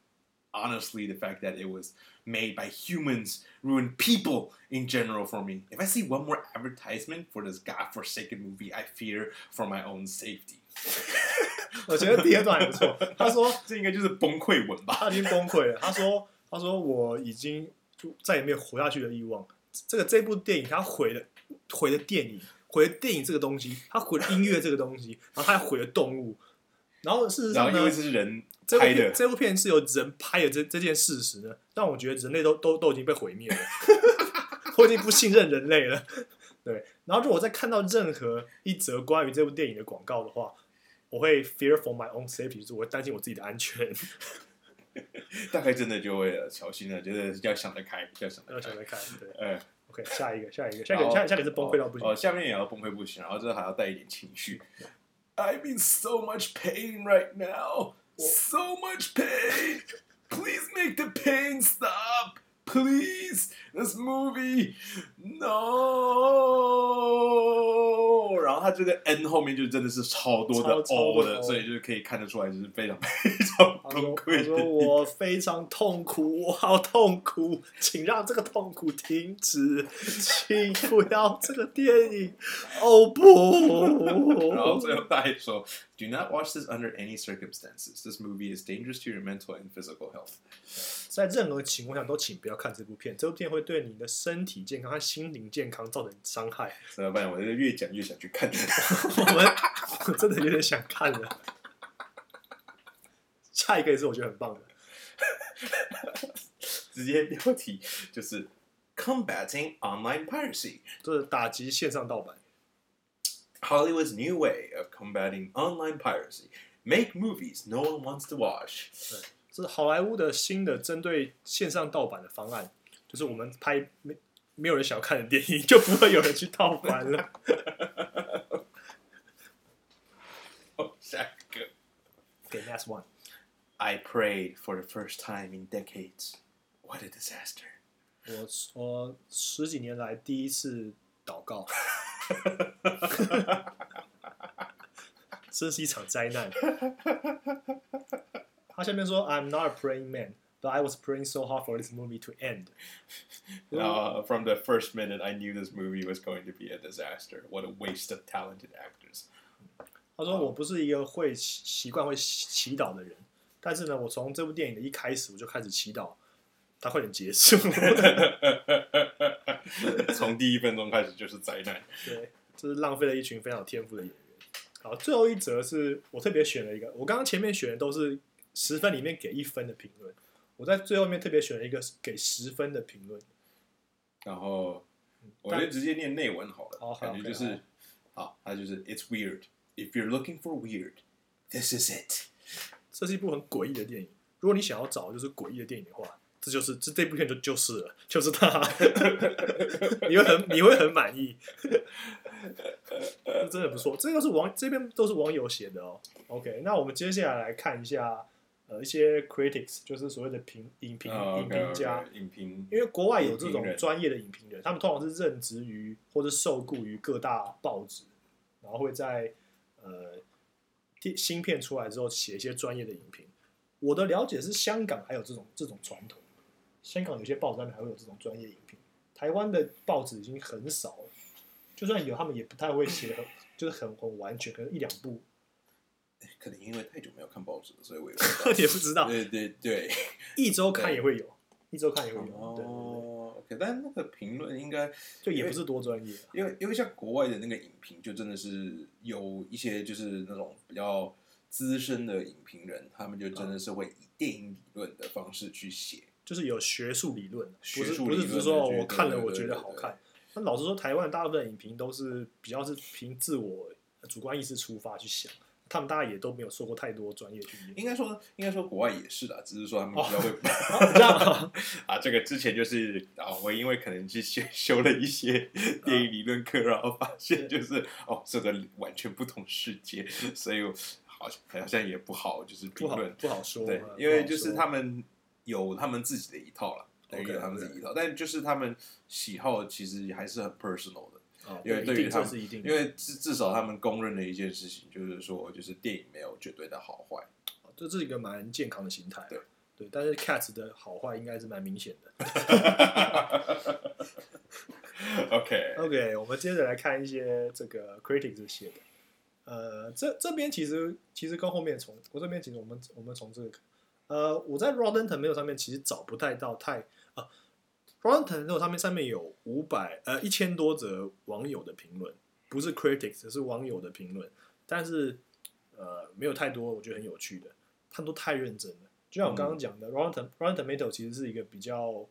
Honestly, the fact that it was made by humans ruined people in general for me. If I see one more advertisement for this godforsaken movie, I fear for my own safety. 我觉得第二段还不错。他说这应该就是崩溃文吧？他已经崩溃了。他说：“他说我已经就再也没有活下去的欲望。这个这部电影他毁了毁了电影，毁了电影这个东西，他毁了音乐这个东西，然后他还毁了动物。然后事实上呢然后因为，这是人 这部片这部片是由人拍的这这件事实呢，让我觉得人类都都都已经被毁灭了，我已经不信任人类了。对，然后如果我再看到任何一则关于这部电影的广告的话，我会 fear for my own safety，就是我会担心我自己的安全。大概真的就会呃小心了，就是要想得开，要想得开要想。得开，对呃，，OK，下一个，下一个，下一个，下下一个是崩溃到不行。哦，下面也要崩溃不行，然后这还要带一点情绪。I'm in so much pain right now. So much pain. Please make the pain stop. Please, this movie, no. 然后他这个 N 后面就真的是超多的超超 O 多的， O 所以就是可以看得出来，就是非常非常他 说：“崩溃他说。我非常痛苦，我好痛苦，请让这个痛苦停止，请不要这个电影，哦不！然后最后他还说，Do not watch this under any circumstances. This movie is dangerous to your mental and physical health. 在任何情况下都请不要看这部片，这部片会对你的身体健康和心灵健康造成伤害。怎么办？我这个越讲越想去看。我们 我真的有点想看了。下一个也是我觉得很棒的，直接标题就是 Combating Online Piracy, 就是打击线上盗版。Hollywood's new way of combating online piracy. Make movies no one wants to watch. 这是好莱坞的新的针对线上盗版的方案。就是我们拍没没有人想要看的电影，就不会有人去盗版了。哦，下一个。Okay, that's one. I prayed for the first time in decades. What a disaster! 我我十几年来第一次祷告，这是一场灾难。他下面说：“I'm not a praying man, but I was praying so hard for this movie to end。 Uh, from the first minute, I knew this movie was going to be a disaster. What a waste of talented actors. ”他说：“我不是一个会习习惯会祈祈祷的人， 但是呢，我从这部电影的一开始我就开始祈祷，它快点结束。从第一分钟开始就是灾难。对，这是浪费了一群非常有天赋的演员。好，最后一则是我特别选了一个，我刚刚前面选的都是十分里面给一分的评论，我在最后面特别选了一个给十分的评论。然后我就直接念内文好了，感觉就是好，它就是 It's weird. If you're looking for weird, this is it. 这是一部很诡异的电影。如果你想要找就是诡异的电影的话，这就是这这部片就就是了，就是它，你会很你会很满意，这真的不错。这个是网这边都是网友写的哦。OK，那我们接下来来看一下呃一些 critics，就是所谓的评影评、啊影评家。影评，因为国外有这种专业的影评人，他们通常是任职于或者受雇于各大报纸，然后会在呃电新片出来之后写一些专业的影评。我的了解是香港还有这种这种传统，香港有些报纸上面还会有这种专业影评，台湾的报纸已经很少了，就算有，他们也不太会写很 就是很很完全，可能一两部可能因为太久没有看报纸了，所以我也不知道。也不知道。对对对。一周看也会有，一周看也会有，对对对，哦，OK，但那个评论应该就也不是多专业啊。因为因为像国外的那个影评，就真的是有一些就是那种比较资深的影评人，他们就真的是会以电影理论的方式去写。就是有学术理论，不学是术理论不是只是说我看了我觉得好看。那老实说，台湾大部分影评都是比较是凭自我主观意识出发去想，他们大家也都没有受过太多专业训练。应该说，应该说国外也是的，只是说他们比较会、哦这样啊啊。这个之前就是啊，我因为可能去修修了一些电影理论课，然后发现就是哦，这个完全不同世界，所以我好像好像也不好就是评论。不好说，对嗯，因为就是他们有他们自己的一套了，对 OK，有他们自己一套，但就是他们喜好其实还是很 personal 的，啊因为对于他因为至至少他们公认的一件事情就是说，就是电影没有绝对的好坏。这是一个蛮健康的心态啊。对对，但是 Cats 的好坏应该是蛮明显的。OK，OK，我们接着来看一些这个 critics 写的。呃，这这边其实其实跟后面从我这边其实我们我们从这个呃，我在 Rotten Tomato 上面其实找不太到太啊，Rotten Tomato 上面上面有五百呃一千多则网友的评论，不是 critics 是网友的评论，但是呃没有太多我觉得很有趣的，他们都太认真了。就像我刚刚讲的、r o t t e n Rotten Tomato 其实是一个比较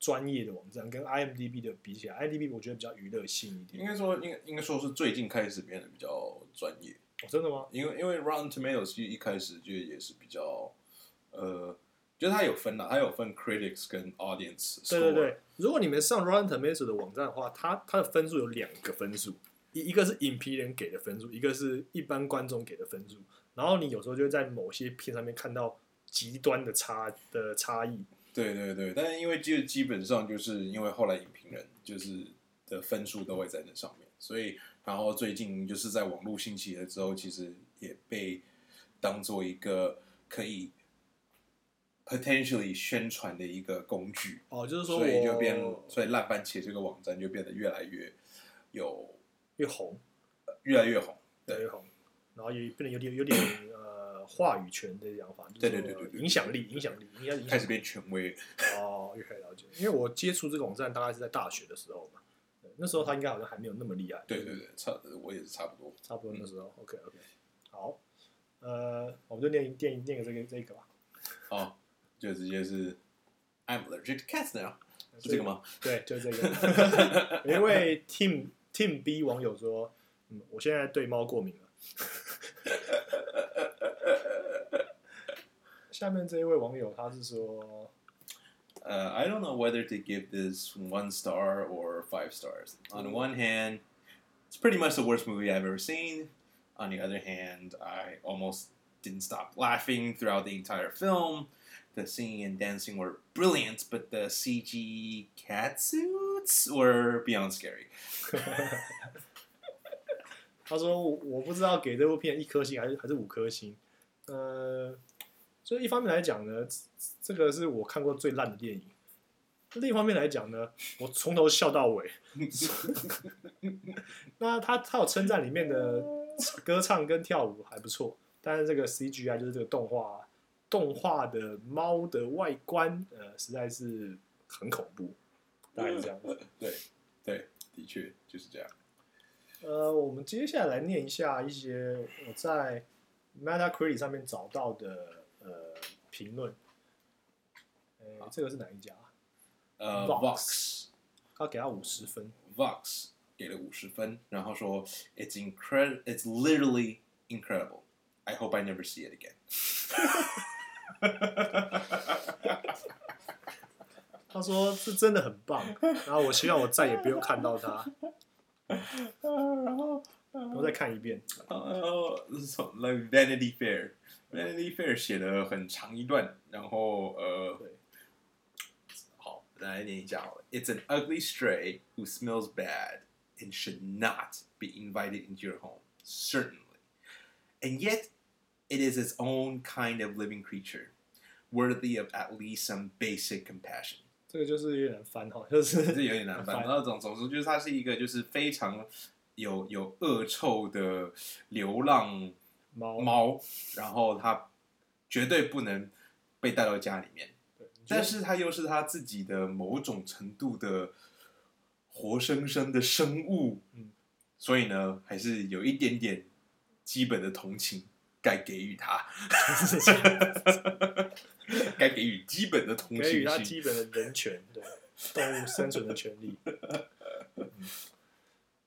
专业的网站，跟 IMDB 的比起来，IMDB 我觉得比较娱乐性一点。应该说应该应该说是最近开始变得比较专业，哦、真的吗？因为因为 Rotten Tomatoes 其实一开始就也是比较呃，就是它有分啦，它有分 critics 跟 audience。对对对，如果你们上 Rotten Tomatoes 的网站的话，它它的分数有两个分数，一一个是影评人给的分数，一个是一般观众给的分数。然后你有时候就会在某些片上面看到极端的差的差异。对对对，但是因为就基本上就是因为后来影评人就是的分数都会在那上面，所以然后最近就是在网络兴起了之后，其实也被当做一个可以 potentially 宣传的一个工具，哦，就是说所以就变，所以烂番茄这个网站就变得越来越有越红，越来越红。对越红，然后也变得有点有点呃话语权的讲法，就是对对说对对对影响力影响力应该开始变权威，哦，越来越了解。因为我接触这个网站大概是在大学的时候嘛，对那时候他应该好像还没有那么厉害。对对对，差我也是差不多。差不多那时候。OK OK，好，呃，我们就念念念个这个这个吧。哦，就直接是 I'm allergic to cats now，是这个吗？对，就这个。因为 Team Team B 网友说，嗯，我现在对猫过敏了。下面这一位网友他是说， Uh, I don't know whether to give this one star or five stars. On one hand, it's pretty much the worst movie I've ever seen. On the other hand, I almost didn't stop laughing throughout the entire film. The singing and dancing were brilliant, but the CG cat suits were beyond scary. 他说我不知道给这部片一颗星还是还是五颗星。呃，就一方面来讲呢，这这个是我看过最烂的电影。另一方面来讲呢，我从头笑到尾。那他他有称赞里面的歌唱跟跳舞还不错，但是这个 CGI 就是这个动画动画的猫的外观，呃，实在是很恐怖，大概是这样。对对，的确就是这样。呃，我们接下来念一下一些我在 Metacritic 上面找到的呃评论。呃，这个是哪一家？呃 Vox，Vox 他给他五十分。Vox 给了五十分，然后说 It's incredible, it's literally incredible. I hope I never see it again. 他说是真的很棒，然后我希望我再也不用看到他。然后我再看一遍。呃，从 like Vanity Fair，Vanity Fair 写了很长一段，然后呃对，好，来念一下好了。It's an ugly stray who smells bad and should not be invited into your home, certainly. And yet, it is its own kind of living creature, worthy of at least some basic compassion. 这个就是有点难翻哈，就是这有点难翻。然后总总之就是它是一个就是非常有有恶臭的流浪猫猫，然后它绝对不能被带到家里面，对但是它又是它自己的某种程度的活生生的生物，嗯，所以呢，还是有一点点基本的同情该给予他，该给予基本的同情给予他。基本的人权，对动物生存的权利。嗯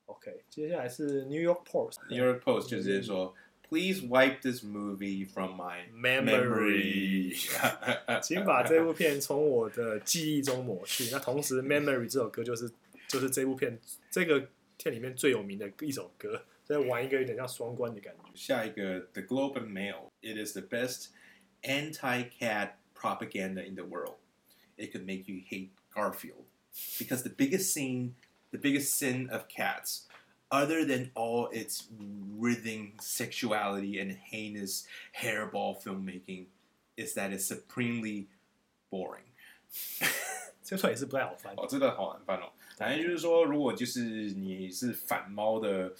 OK，接下来是 New York Post。New York Post 就直接说，Please wipe this movie from my memory 请把这部片从我的记忆中抹去。那同时，《Memory》这首歌就是就是这部片这个片里面最有名的一首歌，在玩一个有点像双关的感觉。下一个 The Globe and Mail. It is the best anti-cat propaganda in the world. It could make you hate Garfield because the biggest sin, the biggest sin of cats, other than all its writhing sexuality and heinous hairball filmmaking, is that it's supremely boring. 这段也是不太好翻。哦，这个好难翻哦。反正就是说，如果就是你是反猫的，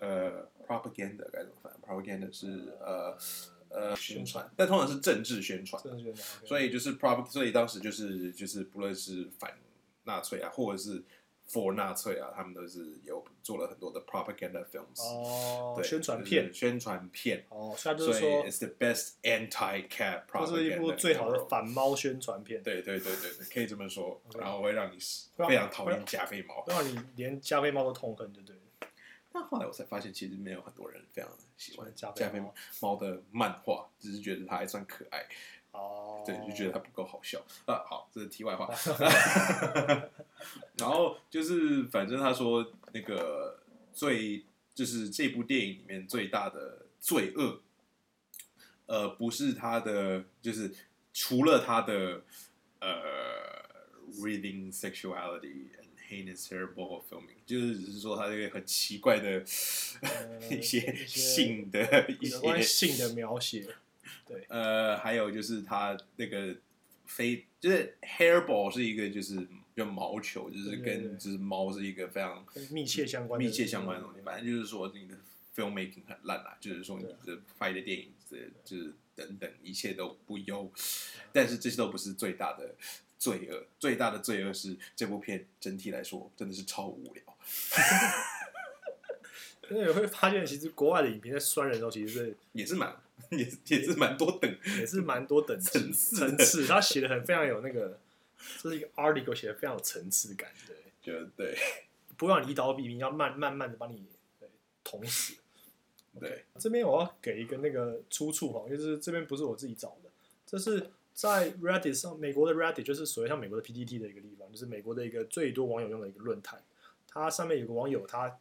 呃，propaganda 该怎么翻？propaganda 是呃呃宣传，但通常是政治宣传，政治宣传所以就是 prop，所以当时就是就是不论是反纳粹啊，或者是 for 纳粹啊，他们都是有做了很多的 propaganda films，、哦，对，宣传就是片宣传片。哦，所以就所以是说，it's the best anti-cat 这 propaganda，是一部最好的反猫宣传片，对对对对对，可以这么说。然后会让你非常讨厌加菲猫。让你连加菲猫都痛恨，对不对了？但后来我才发现，其实没有很多人非常喜欢加菲猫猫的漫画，只是觉得它还算可爱，哦，对，就觉得它不够好笑啊。好，这是题外话。然后就是，反正他说那个最就是这部电影里面最大的罪恶，呃，不是他的，就是除了他的呃 reading sexuality heinous terrible filming，就是只是说他这个很奇怪的、一些一些性的一些性的描写，对呃，还有就是他那个非，就是 hairball 是一个就是就毛球，就是跟就是猫是一个非常密切相关密切相关的东西。反正就是说你的 filmmaking 很烂啦，就是说你的拍的电影，这就是等等一切都不优。但是这些都不是最大的罪恶，最大的罪恶是这部片整体来说真的是超无聊。因为你会发现，其实国外的影评在酸人的时候，其实是也是蛮也是也是蛮多等 也是蛮多等级层次层次，他写的很非常有那个，这是一个 article 写的非常有层次感，对，就对不让你一刀毙命，要慢慢慢的把你对捅死。对这边我要给一个那个出处哈，就是这边不是我自己找的，这是在 Reddit 上，美国的 Reddit 就是所谓像美国的 PTT 的一个地方，就是美国的一个最多网友用的一个论坛。它上面有个网友，他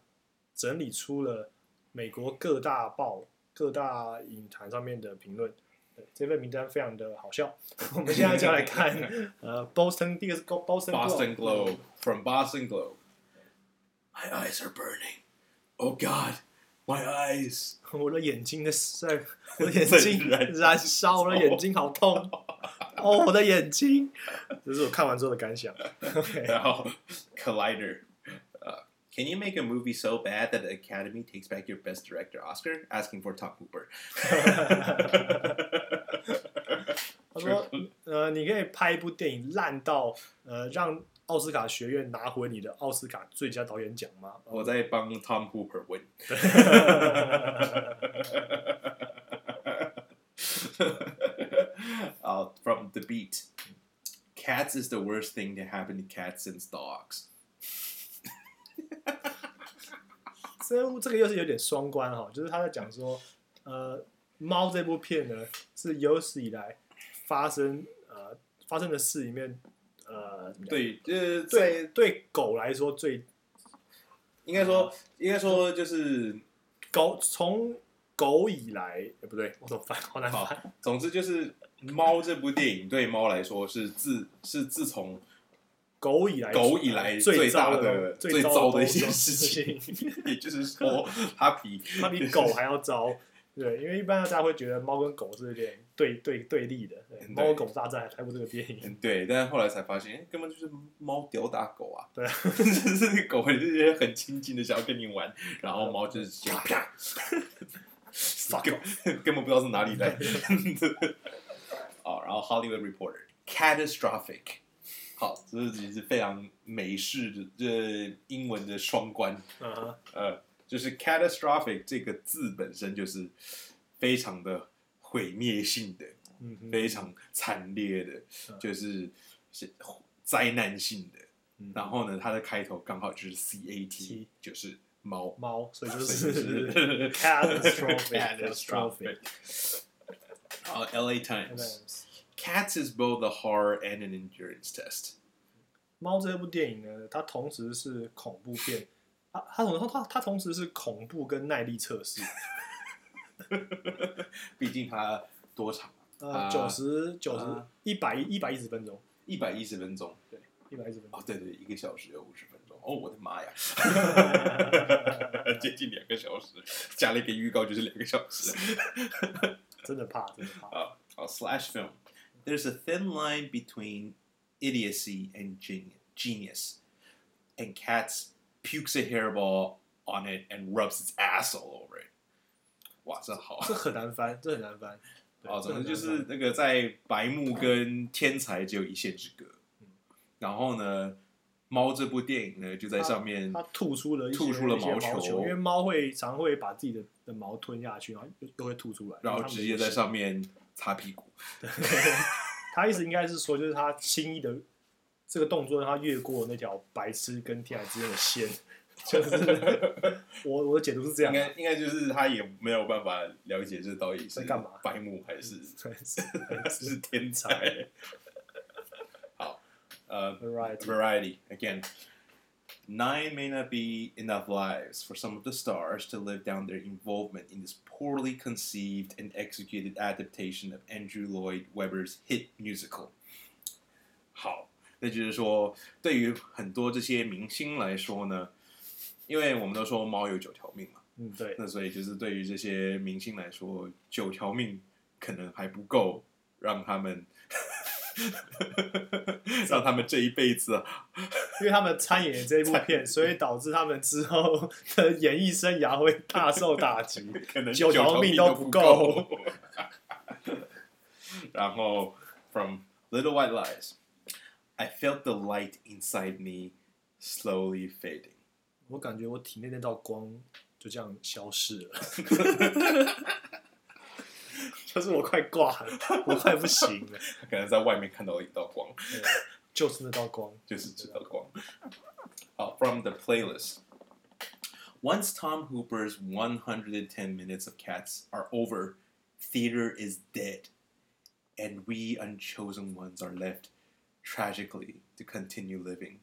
整理出了美国各大报、各大影坛上面的评论。对，这份名单非常的好笑。我们现在就要来看，呃，Boston 第一个是 Boston Boston Globe from Boston Globe. My eyes are burning. Oh God, my eyes. 我的眼睛的在，我的眼睛燃烧，我的眼睛好痛。哦，我的眼睛，这是我看完之后的感想。然后 Collider. Uh, can you make a movie so bad that the Academy takes back your Best Director Oscar? Asking for Tom Hooper. 他说：“呃，你可以拍一部电影烂到呃，让奥斯卡学院拿回你的奥斯卡最佳导演奖吗？”我在帮 Tom Hooper 问。uh, from the beat, cats is the worst thing to happen to cats since dogs. 这这个又是有点双关哈，就是他在讲说，呃，猫这部片呢是有史以来发生呃发生的事里面，呃，对，呃，对对狗来说最，应该说应该说就是狗从狗以来，不对，我怎么翻？好难翻。总之就是猫这部电影对猫来说是自是自从。狗以来，狗以来最大的、最糟的一件事情，也就是说，它比 它比狗还要糟。对，因为一般大家会觉得猫跟狗是有点对对对立的，猫狗大战还拍过这个电影。对，但是后来才发现，根本就是猫吊打狗啊！对，就是狗就是很亲近的想要跟你玩，然后猫就是啪啪，根根本不知道是哪里来。哦，然后 Hollywood Reporter catastrophic。好，这是其实非常美式的这英文的双关，呃，就是 catastrophic 这个字本身就是非常的毁灭性的，非常惨烈的，就是是灾难性的。然后呢，它的开头刚好就是 C A T，就是猫猫，所以 就是 catastrophic。好，L A Times。Cats is both a horror and an endurance test。猫这部电影呢，它同时是恐怖片，它它同它它同时是恐怖跟耐力测试。毕竟它多长？呃，九十九十一百一百一十分钟，一百一十分钟，对，一百一十分钟。哦，对对，一个小时有五十分钟。哦，我的妈呀，接近两个小时，加了一个预告就是两个小时，真的怕，真的怕。啊，好，slash film。there's a thin line between idiocy and genius. And Cats pukes a hairball on it and rubs its ass all over it. 哇，这好，这很难翻，这很难翻。哦，总之就是那个在白目跟天才只有一线之隔。然后呢， 猫这部电影呢就在上面，它吐出了吐出了毛球，因为猫会常会把自己的的毛吞下去，然后又会吐出来，然后直接在上面擦屁股。他意思应该是说，就是他轻易的这个动作，让他越过那条白痴跟天才之间的线。就是我我的解读是这样，应该应该就是他也没有办法了解这到底是干嘛，白目还是 是天才。好，呃，variety again。Nine may not be enough lives for some of the stars to live down their involvement in this poorly conceived and executed adaptation of Andrew Lloyd Webber's hit musical. 好，那就是说，对于很多这些明星来说呢，因为我们都说猫有九条命嘛，嗯，对，那所以就是对于这些明星来说，九条命可能还不够让他们。 让他们这一辈子，因为他们参演这部片，所以导致他们之后的演艺生涯会大受打击，可能九条命都不够。然后，From Little White Lies, I felt the light inside me slowly fading。我感觉我体内那道光就这样消失了。就是我快挂了，我快不行了。可能在外面看到了一道光，就是那道光，就是这道光。好，From the playlist. Once Tom Hooper's 110 minutes of Cats are over, theater is dead. and we unchosen ones are left tragically to continue living.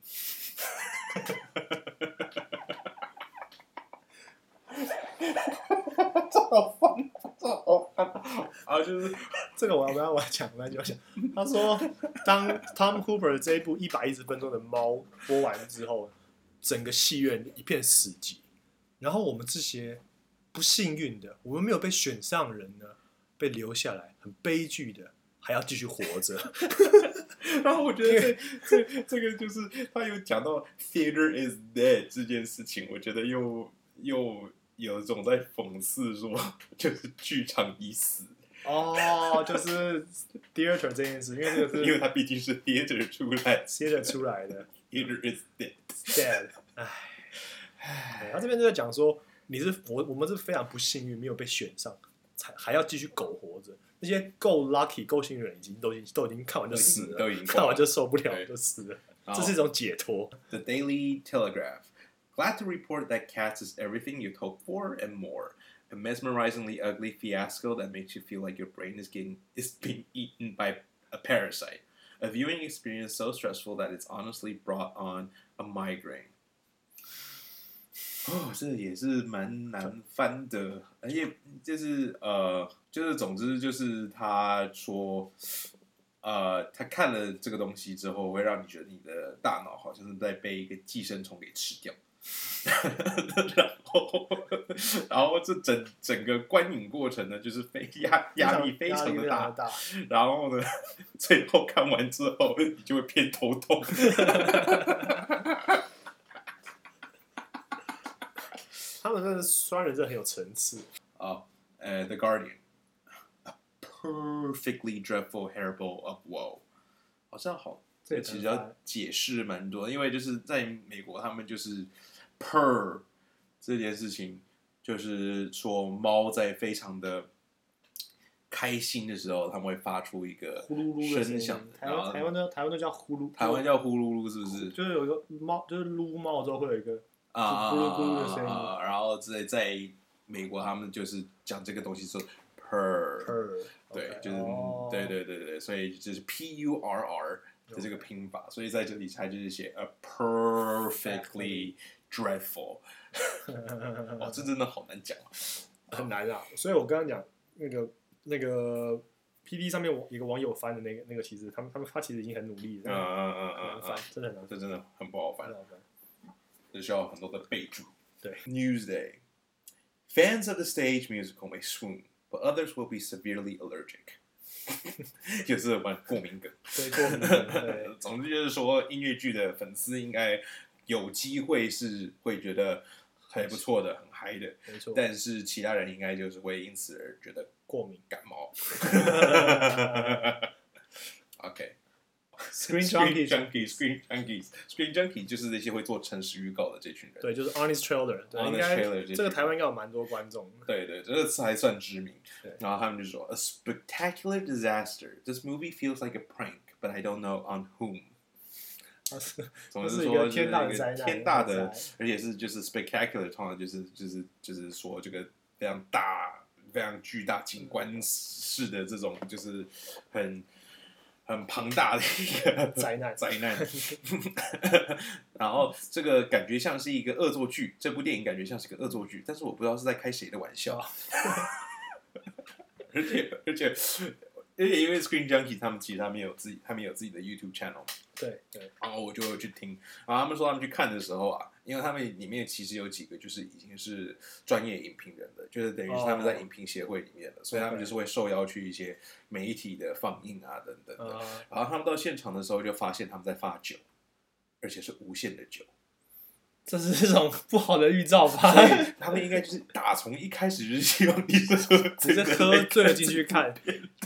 这好烦， 这好烦啊！就是这个我要不要我要讲，我要讲。他说，当 Tom Hooper 这一部一百一十分钟的猫播完之后，整个戏院一片死寂。然后我们这些不幸运的，我们没有被选上人呢，被留下来，很悲剧的，还要继续活着。然后我觉得这 这这个就是他有讲到 theater is dead 这件事情，我觉得又又有一种在讽刺说，就是剧场已死。哦，就是 theater 这件事，因为这个是 因为它毕竟是 theater 出来 theater 出来的，theater is dead。dead。唉，对他这边就在讲说，你是我我们是非常不幸运，没有被选上，才还要继续苟活着。那些够 lucky 够幸运的人，已经都已经都已经看完就死了，都已经看完就受不了就死了，这是一种解脱。The Daily Telegraph. Glad to report that Cats is everything you'd hope for and more. A mesmerizingly ugly fiasco that makes you feel like your brain is getting is being eaten by a parasite. A viewing experience so stressful that it's honestly brought on a migraine. 哦，这也是蛮难翻的，而且就是呃，就是总之就是他说，呃，他看了这个东西之后，会让你觉得你的大脑好像是在被一个寄生虫给吃掉， 然后，然后这整整个观影过程呢，就是非压压力非常的大，大。然后呢，最后看完之后，你就会偏头痛。他们真的刷人真的很有层次。啊，呃，《The Guardian》perfectly dreadful hairball of woe，好像好，这其实要解释蛮多，因为就是在美国，他们就是 purr 这件事情，就是说猫在非常的开心的时候，他们会发出一个呼噜噜的声响，，台然后湾台湾都台湾都叫呼噜，台湾叫呼噜噜，是不是？就是有一个猫，就是撸猫之后会有一个啊啊咕噜咕噜的声音啊！然后在在美国，他们就是讲这个东西说 purr，purr，对就是、哦对对对对，所以就是 P U R R 的这个拼法，所以在这里它就是写 a perfectly dreadful，哦，这真的好难讲啊。很难啊。所以我刚刚讲那个那个 P D 上面我有个网友翻的那个那个，其实他们他们他其实已经很努力了，嗯嗯嗯很难嗯翻嗯，，真的很难这真的很不好翻翻，，很难翻。这需要很多的备注。对，Newsday。Fans of the stage musical may swoon, but others will be severely allergic。就是玩过敏梗。对，过敏梗对，总之就是说，音乐剧的粉丝应该有机会是会觉得很不错的、很嗨的，没错，但是其他人应该就是会因此而觉得过敏。感冒。OK。Screen Screen junkies junkies, screen junkies, screen junkies 就是那些会做诚实预告的这群人。对，就是 Honest Trailer，对，Honest 应该 Trailer 这这个台湾应该有蛮多观众。对对，这个词还算知名对。然后他们就说：“A spectacular disaster. This movie feels like a prank, but I don't know on whom.” 总是说天大的灾难天大的而且是就是 spectacular，通常就是就是就是说这个非常大、非常巨大景观式的这种，就是很很庞大的一个 灾难 灾难。然后这个感觉像是一个恶作剧，这部电影感觉像是个恶作剧，但是我不知道是在开谁的玩笑。而且而且而且因为 Screen Junkie 他们其实他们有自己他们有自己的 YouTube channel。对对，然后我就有去听，然后他们说他们去看的时候啊，因为他们里面其实有几个就是已经是专业影评人了，就是等于是他们在影评协会里面了，所以他们就是会受邀去一些媒体的放映啊等等的。呃，然后他们到现场的时候就发现他们在发酒，而且是无限的酒，这是一种不好的预兆吧？他们应该就是打从一开始就是希望你是喝只是喝醉了进去看。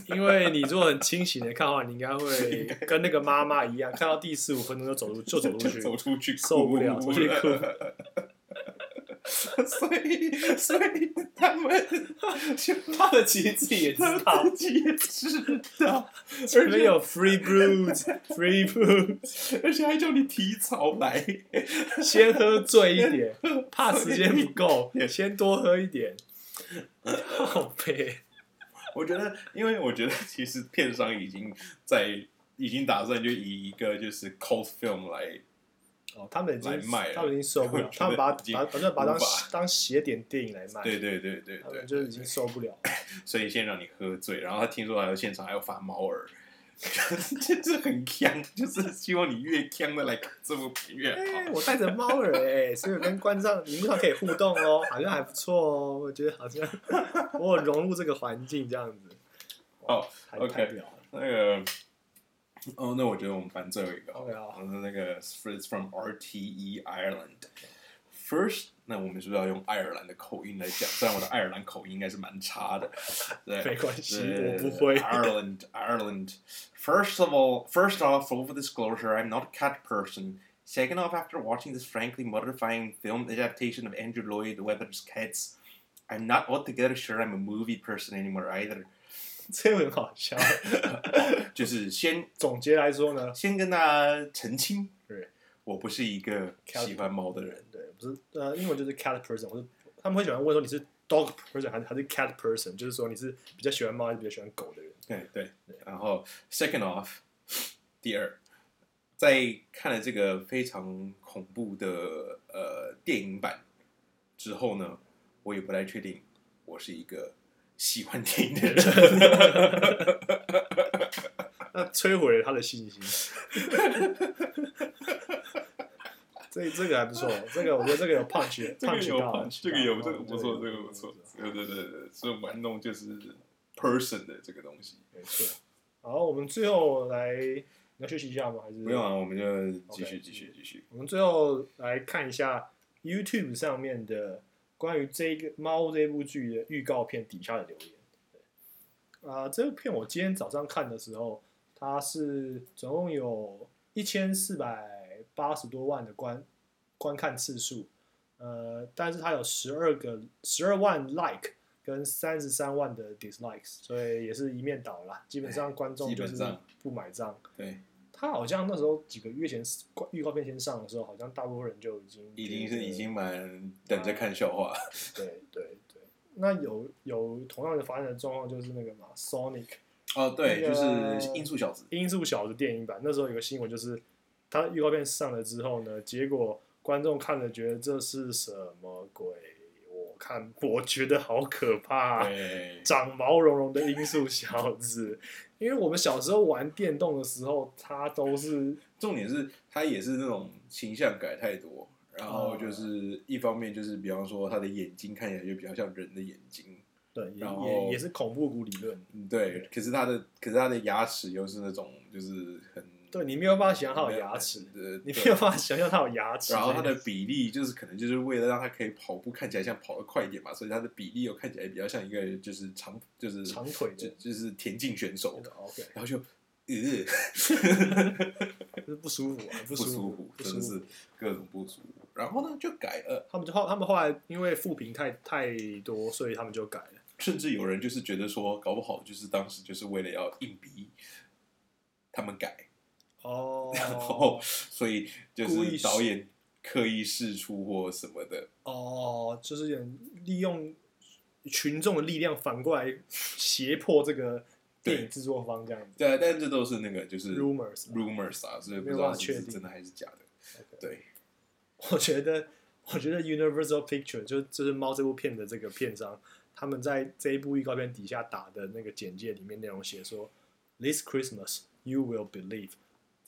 因为你如果很清醒的看的话，你应该会跟那个妈妈一样，看到第四五分钟就走路 就走出去，走出去，受不了出去哭所以，所以他们 就他们其实自己也知道，自己也知道，而且有 free brews，free brews，而且还叫你提早来。先喝醉一点，怕时间不够，先多喝一点。好悲，我觉得，因为我觉得其实片商已经在已经打算就以一个就是 cult film 来，哦，他们已经卖了他们已经受不了 他们把把把把它当当邪典电影来卖，对对对对对就是已经受不了。所以先让你喝醉，然后他听说还有现场还有发猫耳，这 这很呛，就是希望你越呛的来看这部片越哎、好。我带着猫耳哎、所以跟观众荧幕上可以互动哦，好像还不错哦。我觉得好像我有融入这个环境这样子。哦太 OK。那个，哦，那我觉得我们搬最后一个 OK 啊我们那个 is from RTE Ireland。First，那我们是不是要用爱尔兰的口音来讲？虽然我的爱尔兰口音应该是蛮差的，对，没关系对我不会 Ireland, Ireland. First of all, first off, full disclosure, I'm not a cat person. Second off, after watching this frankly mortifying film adaptation of Andrew Lloyd Webber's Cats, I'm not altogether sure I'm a movie person anymore either. 这个很好笑。就是先总结来说呢，先跟大家澄清，对，我不是一个喜欢猫的人。对，不是呃，英文就是 cat person，我是他们会喜欢问说你是 dog person 还是还是 cat person，就是说你是比较喜欢猫还是比较喜欢狗的人。对对，然后 second off，第二，在看了这个非常恐怖的呃电影版之后呢，我也不太确定我是一个喜欢电影的人。那摧毁了他的信心。这这个还不错，这个我觉得这个有 punch 这个有到，这个有这个不错，这个不错，对对对对，所以玩弄就是 person 的这个东西。没错。好，我们最后来，你要休息一下吗？还是不用啊，我们就继续继续继续。我们最后来看一下 YouTube 上面的关于这个《猫》这部剧的预告片底下的留言。对啊、这部片我今天早上看的时候，它是总共有一千四百八十多万的观观看次数，呃，但是它有十二个十二万 like 跟三十三万的 dislikes，所以也是一面倒啦。基本上观众就是不买账。对，他好像那时候几个月前预告片先上的时候，好像大部分人就已经已经是已经蛮等着看笑话。对对对。那有有同样的发生的状况，就是那个嘛，Sonic 哦，对，那个就是音速小子。音速小子电影版，那时候有个新闻，就是他预告片上了之后呢，结果观众看了觉得这是什么鬼？我看我觉得好可怕、对，长毛茸茸的音速小子。因为我们小时候玩电动的时候，它都是 重点是他也是那种形象改太多，然后哦就是一方面就是比方说他的眼睛看起来就比较像人的眼睛，对，也然后也也是恐怖谷理论。嗯，对，可是他的可是他的牙齿又是那种就是很对你没有办法想象它有牙齿，对，你没有办法想象它有牙齿。然后它的比例就是可能就是为了让它可以跑步看起来像跑得快一点嘛，所以它的比例又看起来比较像一个就是长就是长腿就就是田径选手，OK，然后就呃就是不舒服啊，不不舒舒服，不舒服真的是。各种不舒服。然后呢就改了，他们就后他们后来因为负评太太多，所以他们就改了。甚至有人就是觉得说，搞不好就是当时就是为了要硬逼他们改，哦。然后所以就是导演刻意试出或什么的，哦，就是有利用群众的力量反过来胁迫这个电影制作方这样子。对啊，但这都是那个就是 rumors，rumors 啊，所以不知道是不办法确定。是真的还是假的。对，我觉得，我觉得 Universal Picture 就就是《猫》这部片的这个片商，他们在这一部预告片底下打的那个简介里面内容写说，This Christmas you will believe，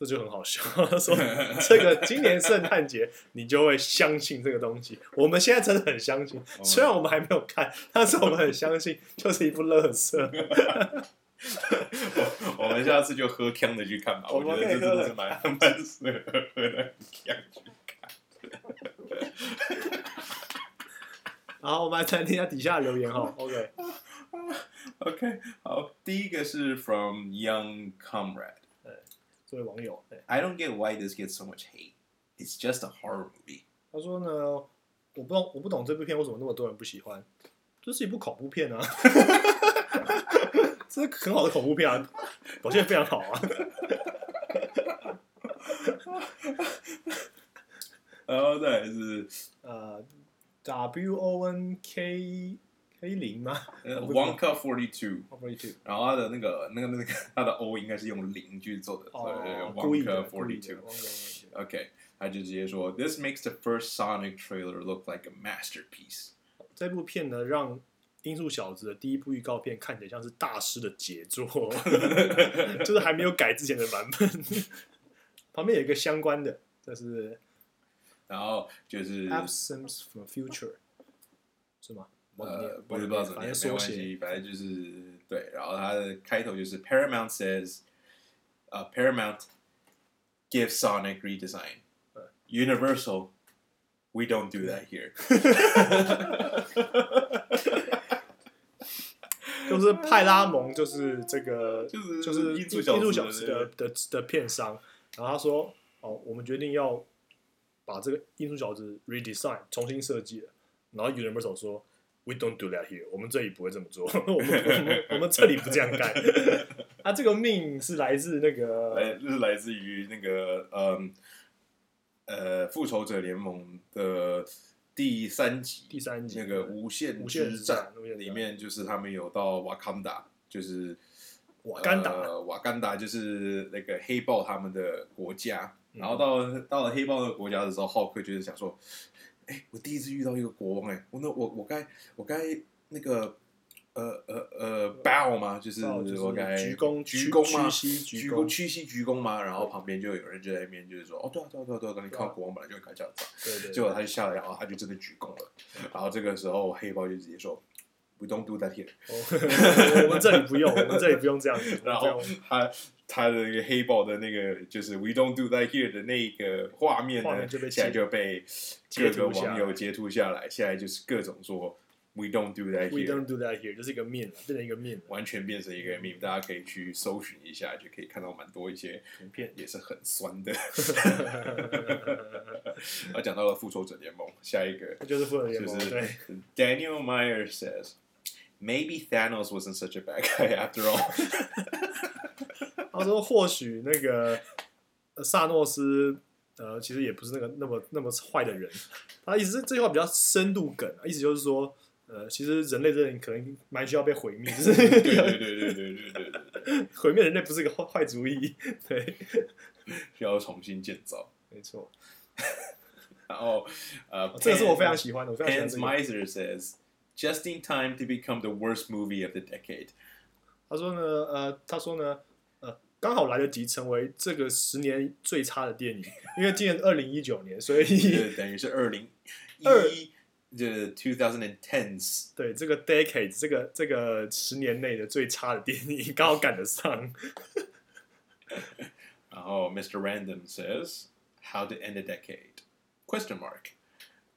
这就很好笑。说这个今年圣诞节你就会相信这个东西。我们现在真的很相信，哦虽然我们还没有看，但是我们很相信，就是一部乐色。我我们下次就喝呛的去看吧，我我觉得这真的是蛮蛮适合喝的呛去看。然后我们来看听一下底下留言哈。OK，OK，好，第一个是 from Young Comrade。这位网友，对 I don't get why this gets so much hate. It's just a horror movie. 他说呢，我不懂，我不懂这部片为什么那么多人不喜欢。这是一部恐怖片啊，这是很好的恐怖片啊，表现非常好啊。然后再来是呃，W O N K 黑零吗呃我不知道，Wonka Forty Two，？Forty two，然后它的那个那个那个它的 O 应该是用零去做的，所以哦，故意的，Wonka 故意 Forty Two。，OK，OK，他就直接说，This makes the first Sonic trailer look like a masterpiece。这部片呢，让《音速小子》的第一部预告片看起来像是大师的杰作，就是还没有改之前的版本。旁边有一个相关的，这是然后就是，Absence from Future，是吗？呃，不是不知道怎么没关系，反正就是对。然后它的开头就是 Paramount says，呃，Paramount gives Sonic redesign。Universal, we don't do that here。就是派拉蒙，就是这个，就是就是音速小子的的的片商，然后他说，哦，我们决定要把这个音速小子 redesign 重新设计了，然后 Universal 说，We don't do that here，我们这里不会这么做，我们我们我们这里不这样干。啊，这个命是来自那个来是来自于那个嗯呃复仇者联盟的第三集第三集那个无限无限之之战里面，就是他们有到瓦坎达，就是瓦干达，呃瓦干达就是那个黑豹他们的国家。嗯然后到了到了黑豹的国家的时候，浩克就是想说，哎，我第一次遇到一个国王，哎，我那我我该我该那个。呃呃呃，bow 吗？就是我该鞠躬鞠躬吗？屈膝鞠鞠躬屈膝鞠躬吗？然后旁边就有人就在那边就是说，哦，对啊对啊对啊对啊，你看到国王本来就会该这样子啊。对对，结果他就下来，然后他就真的鞠躬了。然后这个时候黑豹就直接说，We don't do that here。哦我们这里不用，我们这里不用这样子，然后他他的那个黑豹的那个就是 We don't do that here 的那个画面呢面就被，现在就被截各个网友截图下来，现在就是各种说 We don't do that We here。don't do that here，就是一个面，变成一个面完全变成一个 meme，大家可以去搜寻一下，就可以看到蛮多一些图片。也是很酸的。啊，讲到了复仇者联盟，下一个就是复仇者联盟，对，Daniel Meyer says, maybe Thanos wasn't such a bad guy after all。他说或许那个呃萨诺斯呃其实也不是那个那么那么坏的人，他意思是这句话比较深度梗，意思就是说呃其实人类这人可能蛮需要被毁灭，就是对对对对对对对对，毁灭人类不是个坏坏主意，对，需要重新建造。没错，然后呃，这个是我非常 Pan- 喜欢的，我非常喜欢 Hans 这个。Meiser says, just in time to become the worst movie of the decade。他说呢，呃，他说呢，呃，刚好来得及成为这个十年最差的电影，因为今年二零一九年，所以 等于是二零 二一，就是 two thousand and tens。对这个 decade 这个这个十年内的最差的电影刚好赶得上。然后 Mr. Random says, how to end a decade? Question mark.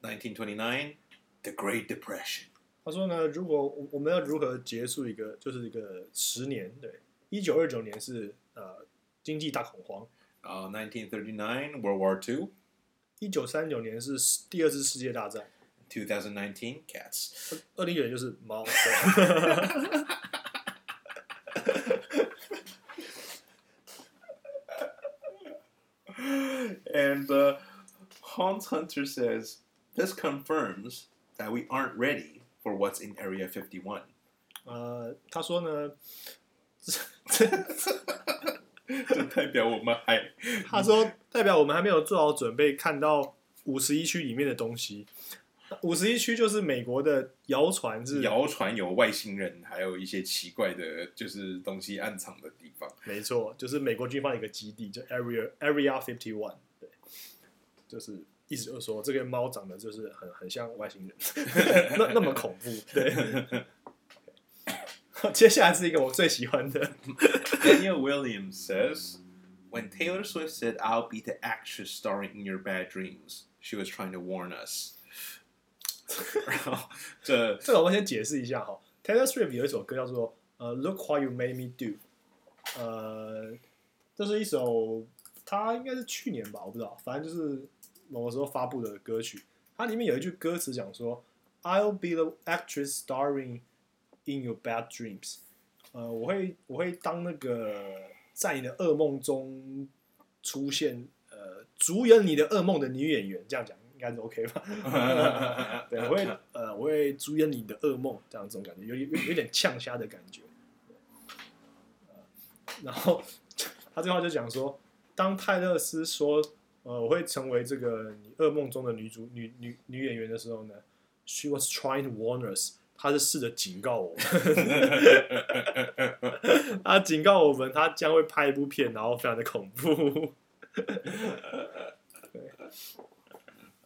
1929, the Great Depression. 他说呢，如果我我们要如何结束一个就是一个十年，对，一九二九年是呃经济大恐慌，呃、1939, World War II. 一九三九年是世第二次世界大战， 2019, Cats. 二零一九年就是猫。对 And uh, Hans Hunter says, this confirms that we aren't ready for what's in Area 51. 呃，他说呢， 这代表我们还 他说代表我们还没有做好准备看到五十一区里面的东西。五十一区就是美国的谣传是，谣传有外星人，还有一些奇怪的，就是东西暗藏的地方。没错，就是美国军方的一个基地，就 Area Area Fifty One，对，就是意思就是说这个猫长得就是很很像外星人，那那么恐怖，对。接下来是一个我最喜欢的， Daniel Williams says, When Taylor Swift said, I'll be the actress starring in your bad dreams, she was trying to warn us. 然后这这个我先解释一下哈。Taylor Swift 有一首歌叫做呃《Look What You Made Me Do》，呃，这是一首他应该是去年吧，我不知道，反正就是某个时候发布的歌曲。它里面有一句歌词讲说：“I'll be the actress starring in your bad dreams。”呃，我会我会当那个在你的噩梦中出现，呃，主演你的噩梦的女演员，这样讲应该是 OK 吧？对，我会呃，我会主演你的噩梦，这样这种感觉，有有有点呛虾的感觉。然后他这话就讲说，当泰勒斯说呃我会成为这个你噩梦中的女主女女女演员的时候呢，She was trying to warn us，她是试着警告我们，她警告我们，她将会拍一部片，然后非常的恐怖。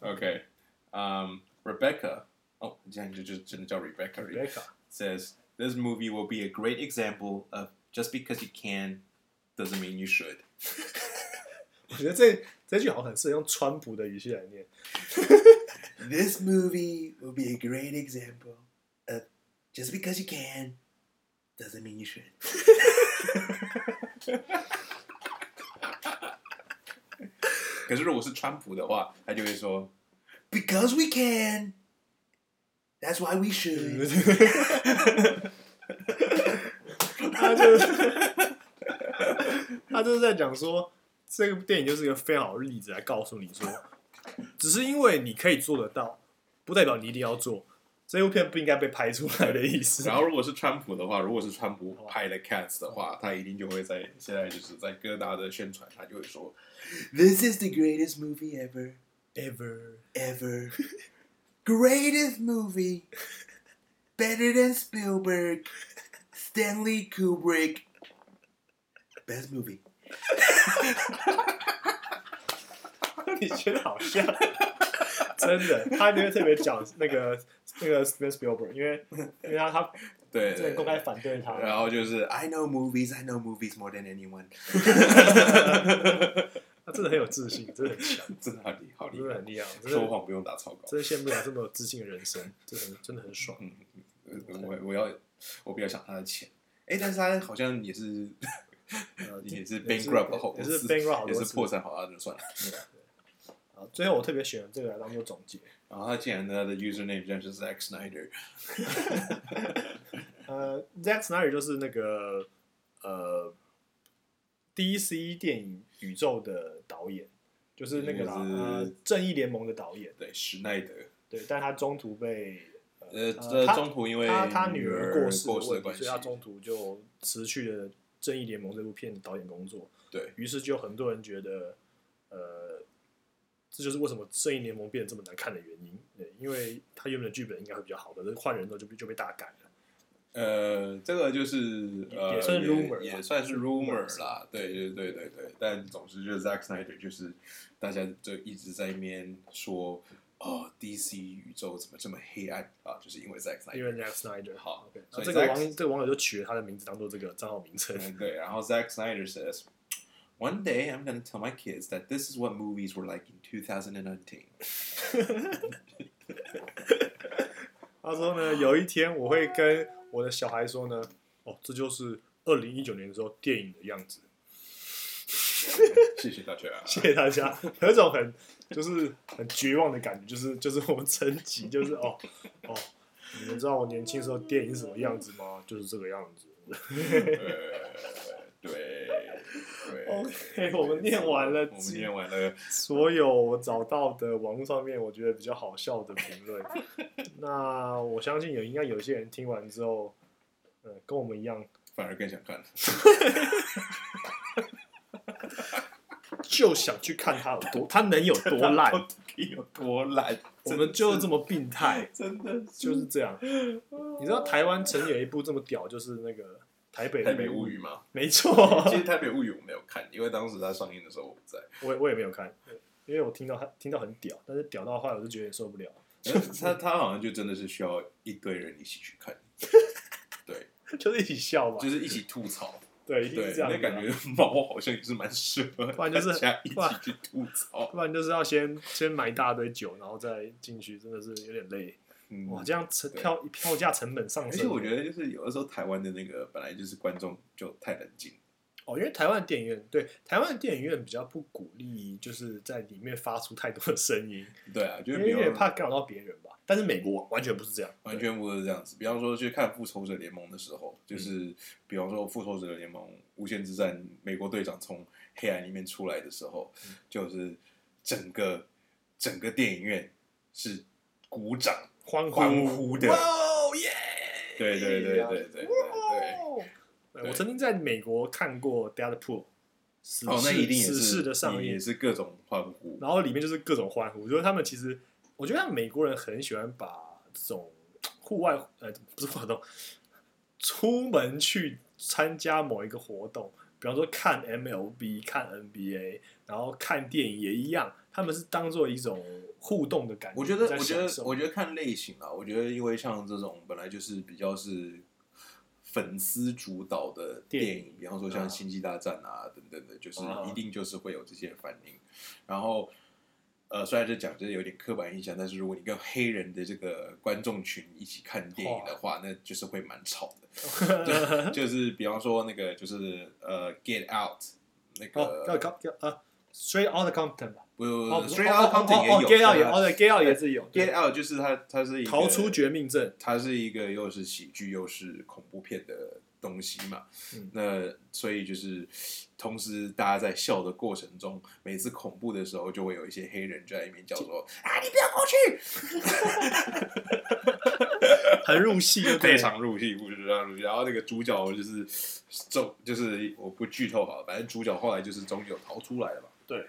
Okay. Um, Rebecca. Oh, 这样就就真的叫 Rebecca. Rebecca， says this movie will be a great example of just because you can doesn't mean you should. 我觉得这这句好像很适合用川普的语气来念。 This movie will be a great example of just because you can doesn't mean you should. 可是如果是川普的话，他就会说，Because we can, that's why we should. 他就是他就是在讲说，这个电影就是一个非常好的例子，来告诉你说，只是因为你可以做得到，不代表你一定要做。这部片不应该被拍出来的意思。然后如果是川普的话，如果是川普拍的 Cats 的话，他一定就会在现在就是在各大的宣传，他就会说，This is the greatest movie ever, ever ever, greatest movie, better than Spielberg, Stanley Kubrick, best movie。你觉得好像？真的，他那个特别讲那个 那个 Steven Spielberg，因为 因为他他对公开反对他，然后就是 I know movies, I know movies more than anyone，他真的很有自信，真的很强，真的好厉害真的很，厉害，说谎不用打草稿。真的羡慕他这么有自信的人生，真的真的很爽。嗯，我我要我比较想他的钱，哎，但是他好像也是呃也是 bankrupt 好也是多次，bankrupt 也是破产好多次，就算了。最后我特别选了这个来当做总结。然后他竟然他的 username 居然是 Zack Snyder，呃，Zack Snyder 就是那个呃 DC 电影宇宙的导演，就是那个是呃，正义联盟的导演。对，史奈德。对，但他中途被呃，他中途因为他他女儿过世的关系所以，他中途就辞去了《正义联盟》这部片的导演工作。对于是，就很多人觉得，呃，这就是为什么《正义联盟》变得这么难看的原因。对，因为他原本的剧本应该会比较好，可是换人之后就被就被大改了。呃，这个就是呃，也算是 rumor 吧也算是是 rumor rumor 啦。对对对对对，但总之就是 Zack Snyder 就是大家就一直在那边说，哦，DC 宇宙怎么这么黑暗啊？就是因为 Zack Snyder，因。为 Zack Snyder 好 OK，所以那这个网这个网友就取了他的名字当做这个账号名称。嗯，对，然后 Zack Snyder says。One day I'm gonna tell my kids that this is what movies were like in 2019. 他说呢，有一天我会跟我的小孩说呢，哦，这就是二零一九年的时候电影的样子。谢谢大家。谢谢大家，有一种很就是很绝望的感觉，就是就是我们层级，就是哦哦，你们知道我年轻时候电影是什么样子吗？就是这个样子。OK，我们念完了我们念完了。所有我找到的网络上面我觉得比较好笑的评论。那我相信有应该有一些人听完之后，呃，跟我们一样，反而更想看。就想去看他有多，他能有多烂。有多烂？我们就是这么病态，真的就是这样。你知道台湾曾有一部这么屌，就是那个《台北台北物语》吗？没错，其实《台北物语》我没有看，因为当时它上映的时候我不在。我我也没有看，因为我听到他听到很屌，但是屌到后来我就觉得受不了，他他好像就真的是需要一堆人一起去看，对，就是一起笑嘛，就是一起吐槽。对，一定对是，这样。那感觉猫好像也是蛮适合不然就是一起去吐槽。不然就是要先先买一大堆酒，然后再进去，真的是有点累。嗯哇，这样成票票价成本上升。而且我觉得就是有的时候台湾的那个本来就是观众就太冷静，哦，因为台湾电影院对台湾的电影院比较不鼓励，就是在里面发出太多的声音，对啊，就因为也是比方怕干扰到别人吧。但是美国完全不是这样，完全不是这样子。比方说去看《复仇者联盟》的时候，嗯就是比方说《复仇者联盟：无限之战》，美国队长从黑暗里面出来的时候，嗯就是整个整个电影院是鼓掌欢呼。呼的。哇哦耶！对对对对对我曾经在美国看过《Deadpool》死哦，那侍一定也是死侍的上映。也，是各种欢呼。然后里面就是各种欢呼，就是他们其实，我觉得他们美国人很喜欢把这种户外呃不是活动，出门去参加某一个活动，比方说看 MLB、看 NBA，然后看电影也一样，他们是当做一种互动的感觉。我觉得，我觉得我觉得看类型啊，我觉得因为像这种本来就是比较是粉丝主导的电电影，比方说像啊《星际大战》啊等等的，就是啊一定就是会有这些反应。然后，呃，虽然这讲就是有点刻板印象，但是如果你跟黑人的这个观众群一起看电影的话，那就是会蛮吵的。就就是比方说那个就是呃，《Get Out》那个搞要啊，Straight Out of Compton 吧？不哦，，Straight Outta Compton 也哦有，Get Out 也，但哦对，Get Out 也是有《Get Out》就是它，它是一个逃出绝命镇。它是一个又是喜剧又是恐怖片的东西嘛。嗯那所以就是同时大家在笑的过程中，每次恐怖的时候，就会有一些黑人就在里面叫说：“啊，你不要过去！” 很入戏，非常入戏，不是非常入戏。然后那个主角就是终，就是我不剧透好了，反正主角后来就是终究逃出来了嘛。对，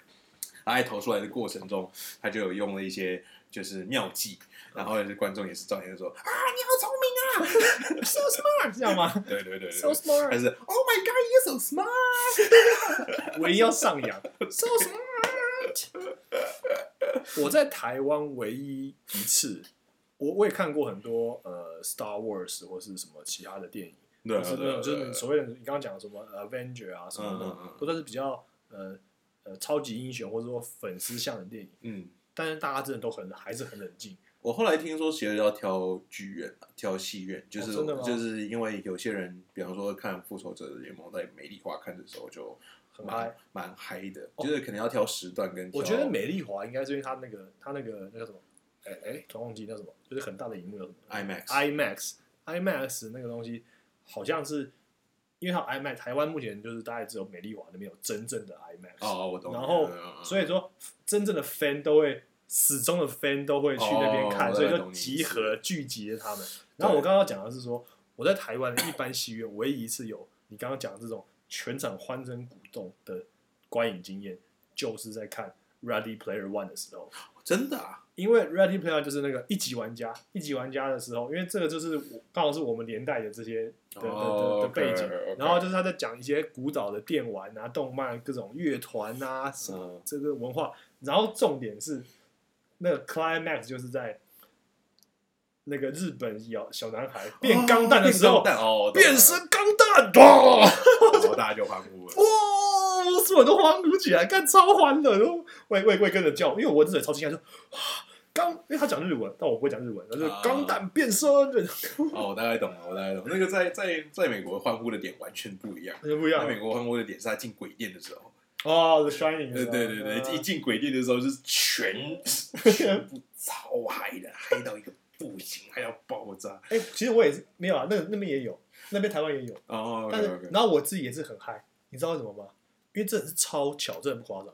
他在投出来的过程中，他就有用了一些就是妙计，然后观众也是照样说：“啊，你好聪明啊！” so smart，知道吗对对对对？so 但 smart，是 Oh my God, you're so smart！唯一要上扬，so smart。我在台湾唯一一次，我我也看过很多呃 Star Wars 或是什么其他的电影，对啊就是那种对啊对啊就是所谓的你刚刚讲的什么 Avenger 啊什么的嗯嗯嗯，都算是比较呃呃超级英雄或者说粉丝向的电影，嗯，但是大家真的都很还是很冷静。我后来听说其实要挑剧院啊，挑戏院，就是、就是因为有些人，比方说看《复仇者联盟》在美丽华看的时候就很嗨蛮嗨的，就是可能要挑时段跟我觉得美丽华应该是因为它那个它那个那个什么，哎哎，突然忘记叫什么，就是很大的荧幕叫什么 IMAX IMAX IMAX 那个东西好像是因为它 IMAX，台湾目前就是大概只有美丽华那边有真正的 IMAX，、哦，我懂。然后所以说真正的 fan 都会始终的 fan 都会去那边看，哦所以就集合聚集了他们。然后我刚刚讲的是说，我在台湾的一般戏院唯一一次有你刚刚讲的这种全场欢声鼓动的观影经验，就是在看 Ready Player One 的时候。真的啊，因为 Ready Player 就是那个一级玩家，一级玩家的时候，因为这个就是我刚好是我们年代的这些的背景然后就是他在讲一些古早的电玩啊、动漫、各种乐团啊什么嗯这个文化，然后重点是那个 climax 就是在那个日本小小男孩变钢弹的时候，哦变身钢弹，哇！然后大家就欢呼了。哇！所有人都欢呼起来，看超欢乐，然后我也我也我也跟着叫，因为我真的超惊讶，说哇钢，因为他讲日文，但我不会讲日文，就是啊钢弹变身，对 哦，我大概懂了，我大概懂。那个在在在美国欢呼的点完全不一样。那不一样在美国欢呼的点是他进鬼店的时候，哦，The Shining，对对对对，一进进鬼店的时候就是全 全部超嗨的，嗨到一个不行，嗨到爆炸。哎，其实我也是没有啊，那那边也有，那边台湾也有，哦但是然后我自己也是很嗨，你知道为什么吗？因为真的是超巧，真的不夸张。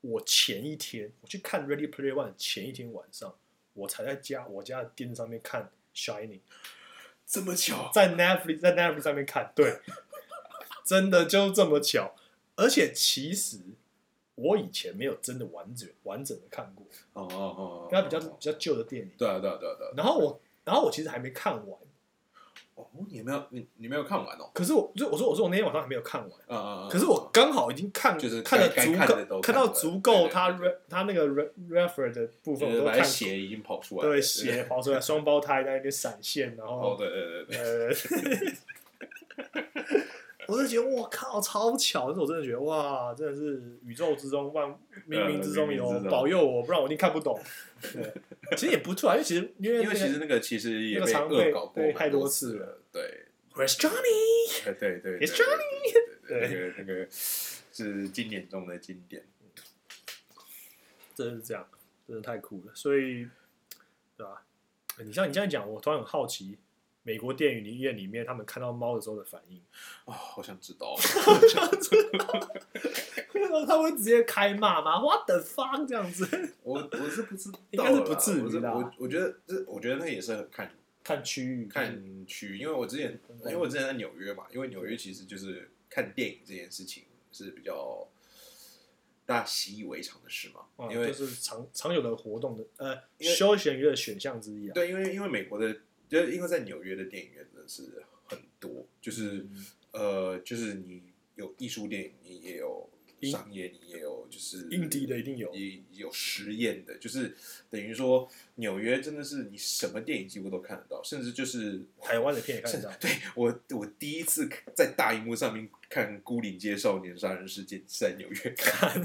我前一天我去看 Ready Player One 前一天晚上，我才在家我家的电视上面看 Shining。这么巧，在 Netflix 在 Netflix 上面看，对，真的就这么巧。而且其实我以前没有真的完整完整的看过，哦哦哦，因为比较比较旧的电影。对啊对啊对啊对啊。然后我然后我其实还没看完，哦，你没有你你没有看完哦？可是我就我说我说我那天晚上还没有看完，嗯嗯嗯！可是我刚好已经看就是看了该足看的都够看到了足够对对他他那个 re refer 的部分就是把我都看血已经跑出来了，对血跑出来，双胞胎在那边闪现，然后哦对对对对，呃，我就觉得我靠，超巧！但是我真的觉得哇，真的是宇宙之中万冥冥之中有保佑我，不然我一定看不懂。对，其实也不错啊，因为其实因为因为其实那个其实也被恶搞过太多多次了，对 Where's Johnny？对对对 It's 对对对对那个那个是经典中的经典。真的是这样，真的太酷了。所以，对吧？你像你这样讲，我突然很好奇，美国电影里面里面他们看到猫的时候的反应，啊，好想知道。他会直接开骂吗？What the fuck 这样子？我我是不知道，应该是不至于我是啦我我觉得这，我觉得那也是很看看区域看区，因为我之前因为我之前在纽约嘛，因为纽约其实就是看电影这件事情是比较大家习以为常的事嘛，啊因为就是常常有的活动的呃休闲娱乐选项之一啊。对，因为因为美国的，就是因为在纽约的电影院真的是很多，就是、嗯。呃，就是你有艺术电影，你也有英商业，你也有就是印地的一定有也有实验的，就是等于说纽约真的是你什么电影几乎都看得到，甚至就是台湾的片也看得到。对我，我第一次在大荧幕上面看《孤岭街少年杀人事件》是在纽约看，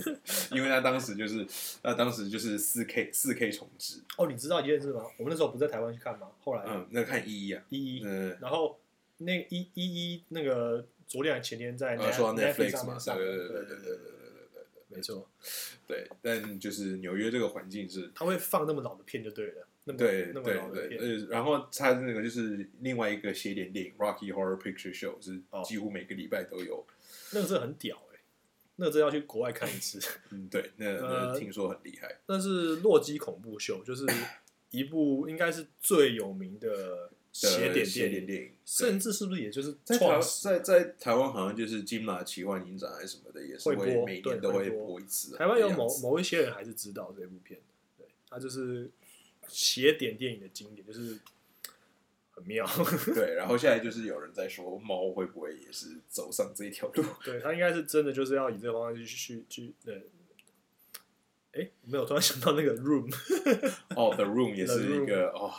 因为他当时就是，那当时就是四 K 四 K 重置，哦，你知道一件事吗？我们那时候不在台湾去看吗？后来嗯，那看一一啊，一一，嗯，然后那一一一那个昨天还前天在呃，说到 Netflix 上对对对对对对对对对对没错，对，但就是纽约这个环境是。他会放那么老的片就对了，那么对那么老的片，呃，然后他那个就是另外一个写点电影《Rocky Horror Picture Show》是哦几乎每个礼拜都有，那个真的很屌哎，那个真要去国外看一次。嗯，对，那听说很厉害，那是《洛基恐怖秀》，就是一部应该是最有名的写点写电影，点电影，甚至是不是也就是在？在在台湾好像就是金马奇幻影展还是什么的，也是会每对年都会会播播一次。台湾有某某一些人还是知道这部片，对，他就是写点电影的经典，就是很妙。对，然后现在就是有人在说猫会不会也是走上这一条路？对他应该是真的就是要以这个方向去去去对，哎，没有，突然想到那个 Room，哦，The Room 也是一个哦，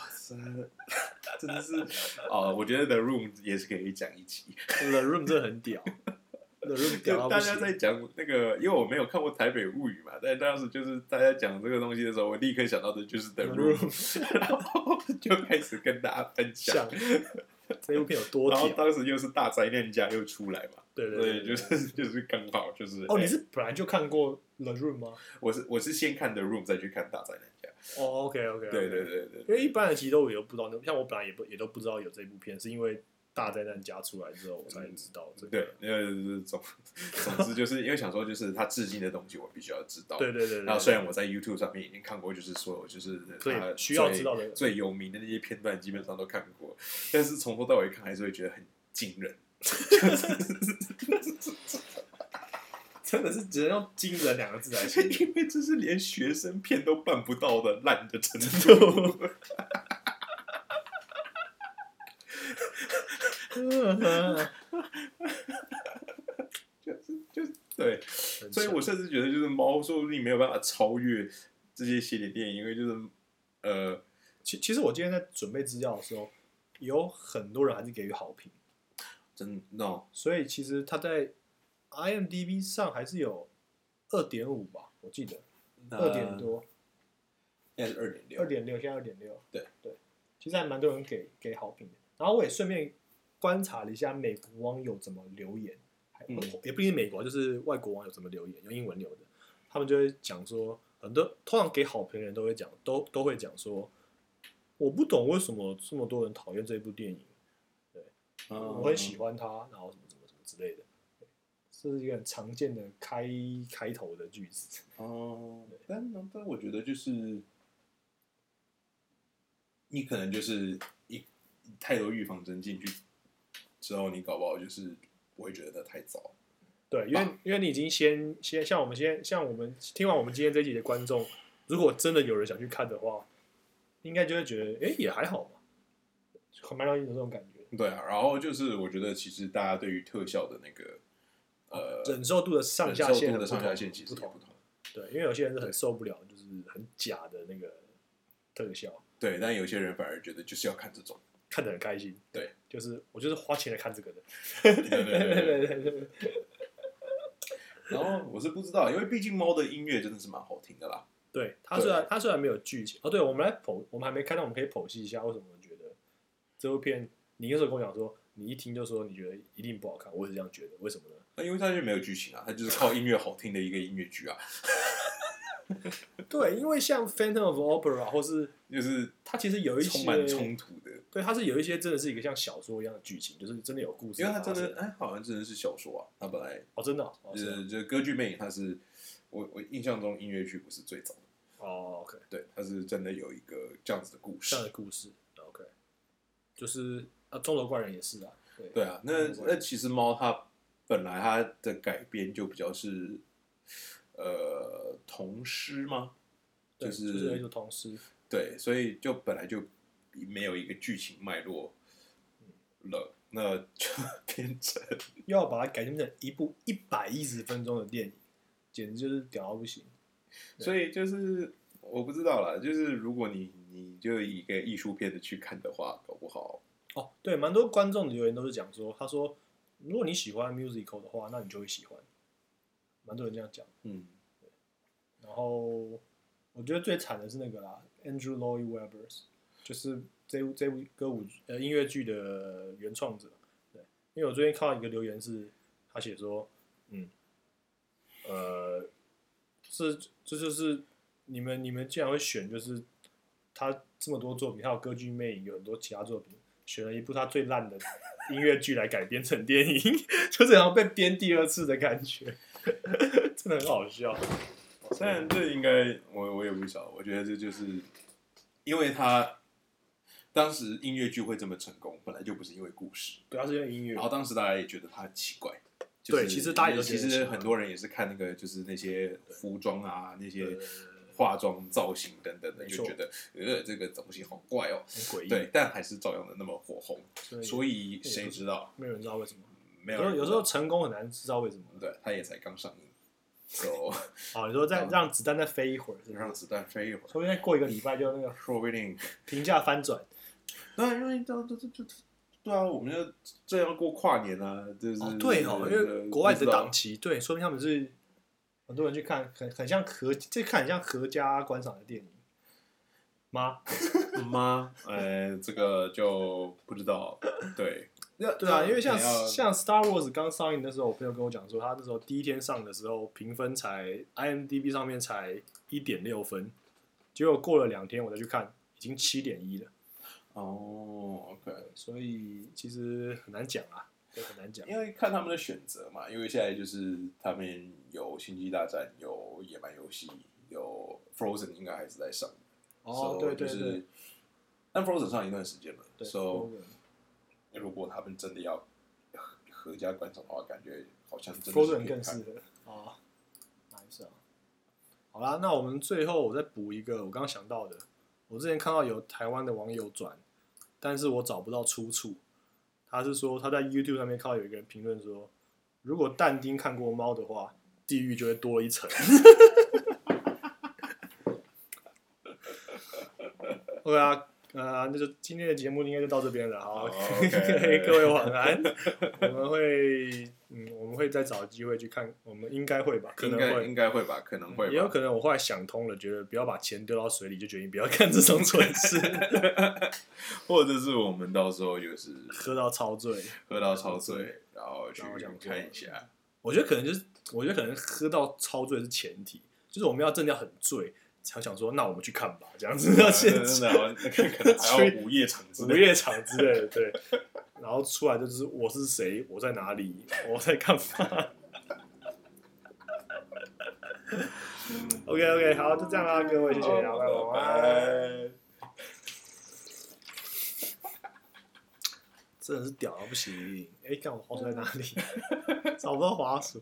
真真的是 哦，我觉得 The Room 也是可以讲一集。The Room 真的很屌，The Room 屌就大。家在讲那个，因为我没有看过《台北物语》嘛，但当时就是大家讲这个东西的时候，我立刻想到的就是 The Room，然后就开始跟大家分享像。这部片有多然后？当时又是大灾难家又出来嘛，对对对，就是就是刚好就是哦，你哎是本来就看过 The Room 吗？我是我是先看 The Room 再去看大灾难家，哦，OK OK，对对对对因为一般人其实都也都不知道，像我本来也不也都不知道有这部片，是因为大灾难家出来之后我才知道这个。对，呃总总之就是因为想说就是他致敬的东西我必须要知道，对对对对。然后虽然我在 YouTube 上面已经看过，就是所有就是他需要知道的最有名的那些片段，基本上都看过，但是从头到尾看还是会觉得很惊人。真的是只能用“惊人”两个字来形容。因为这是连学生片都办不到的烂的程度。就是就是对，所以我甚至觉得就是猫说不定没有办法超越这些系列电影，因为就是呃，其其实我今天在准备资料的时候，有很多人还是给予好评，真 no 所以其实他在 IMDB 上还是有二点五吧，我记得二点，多，应该是二点六二，点六，现在二点六。对对，其实还蛮多人给给好评的。然后我也顺便观察了一下美国网友怎么留言，还嗯也不一定美国，就是外国网友怎么留言，用英文留的，他们就会讲说，很多通常给好评的人都会讲，都都会讲说，我不懂为什么这么多人讨厌这部电影，对我很喜欢它，然后什么什么什么之类的。对这是一个很常见的开开头的句子。哦，但但我觉得就是，你可能就是一太多预防针进去之后，你搞不好就是不会觉得那太早。对，因为因为你已经先先像我们先像我们听完我们今天这一集的观众，如果真的有人想去看的话，应该就会觉得，哎，也还好嘛，很蛮容易有这种感觉。对啊，然后就是我觉得其实大家对于特效的那个呃忍受度的上下限忍受度的上下限其实不同不，同。对，因为有些人是很受不了，就是很假的那个特效，对，但有些人反而觉得就是要看这种。看得很开心。对，就是我就是花钱来看这个的。对对对对对对对 然后我是不知道，因为毕竟猫的音乐真的是蛮好听的啦。对，它虽然它虽然没有剧情，哦，对，我们来剖，我们还没看到，我们可以剖析一下为什么我觉得这部片，你那时候跟我讲说，你一听就说你觉得一定不好看，我也是这样觉得，为什么呢？那因为它就没有剧情啊，它就是靠音乐好听的一个音乐剧啊，对，因为像《Phantom of Opera》或是就是它其实有一些充满冲突的。对，它是有一些真的是一个像小说一样的剧情，就是真的有故事因为。它真的哎，好像真的是小说啊，它本来哦，真的哦，哦是就是歌剧魅影，它是我我印象中音乐剧不是最早的，哦，OK，对，它是真的有一个这样子的故事这样。的故事，OK，就是啊，钟楼怪人也是啊，对对啊，那那其实猫它本来它的改编就比较是呃童诗吗？对，就就是对，所以就本来就没有一个剧情脉络了，那就 变成 又要把它改编成一部一百一十分钟的电影，简直就是屌到不行。所以就是我不知道啦，就是如果你你就以一个艺术片的去看的话，搞不好哦，对，蛮多观众的留言都是讲说，他说如果你喜欢 musical 的话，那你就会喜欢，蛮多人这样讲。嗯然后我觉得最惨的是那个啦，Andrew Lloyd Webber，就是这部这部歌舞呃音乐剧的原创者。对，因为我最近看到一个留言是，他写说，嗯，呃，是这就是你们你们竟然会选，就是他这么多作品，还有歌剧魅影有很多其他作品，选了一部他最烂的音乐剧来改编成电影，就是好像被编第二次的感觉，真的很好笑。虽然这应该我我也不晓得，我觉得这就是因为他当时音乐剧会这么成功，本来就不是因为故事，主要是因为音乐然，后当时大家也觉得他很奇怪。就是对其实大家也其实很多人也是看那个，就是那些服装啊，那些对化妆造型等等的，就觉得呃这个东西好怪哦。很诡异。对，但还是照样的那么火红，所以谁知道？没有人知道为什么。没有有时候成功很难知道为什么。道对，他也才刚上映，就 哦，你说再让子弹再飞一会儿，是让子弹飞一会儿，说不定再过一个礼拜就那个说不定评价翻转。对，因为这这这这对啊，我们要这样过跨年啊，就是哦，对哦，因呃为国外的档期，对，说明他们是很多人去看，很很像合，这看很像合家观赏的电影吗？吗？呃，这个就不知道，对，对啊，因为像像 Star Wars 刚上映的时候，我朋友跟我讲说，他那时候第一天上的时候评分才 IMDB 上面才一点六分，结果过了两天我再去看，已经七点一了。哦，OK，所以其实很难讲啊，对，很难讲。因为看他们的选择嘛，因为现在就是他们有星际大战，有野蛮游戏，有 Frozen 应该还是在上，哦对对对就是，但 Frozen 上一段时间了对，so 如果他们真的要合合家观赏的话，感觉好像真的是 Frozen 更适合啊，哪一是啊？好啦，那我们最后我再补一个我刚刚想到的，我之前看到有台湾的网友转，但是我找不到出处。他是说他在 YouTube 上面看到有一个人评论说，如果但丁看过猫的话，地狱就会多一层。对啊，呃，那就今天的节目应该就到这边了。好好，OK 各位晚安。我们会，嗯，我们会再找机会去看，我们应该会吧，可能会应。该会吧，可能会吧，也有可能，我后来想通了，觉得不要把钱丢到水里，就决定不要干这种蠢事，或者是我们到时候就是喝到超醉。喝到超醉，然后去然后这样做看一下。我觉得可能就是，我觉得可能喝到超醉是前提，就是我们要真的要很醉，才想说，那我们去看吧，这样子。真的哦，那个 可能还要午夜场之午类的。夜场之类的，对。然后出来就是我是谁，我在哪里，我在干嘛。OK OK，好，就这样啦，各位，谢谢，拜拜，晚安。真的是屌到不行！哎，看我滑鼠在哪里？找不到滑鼠。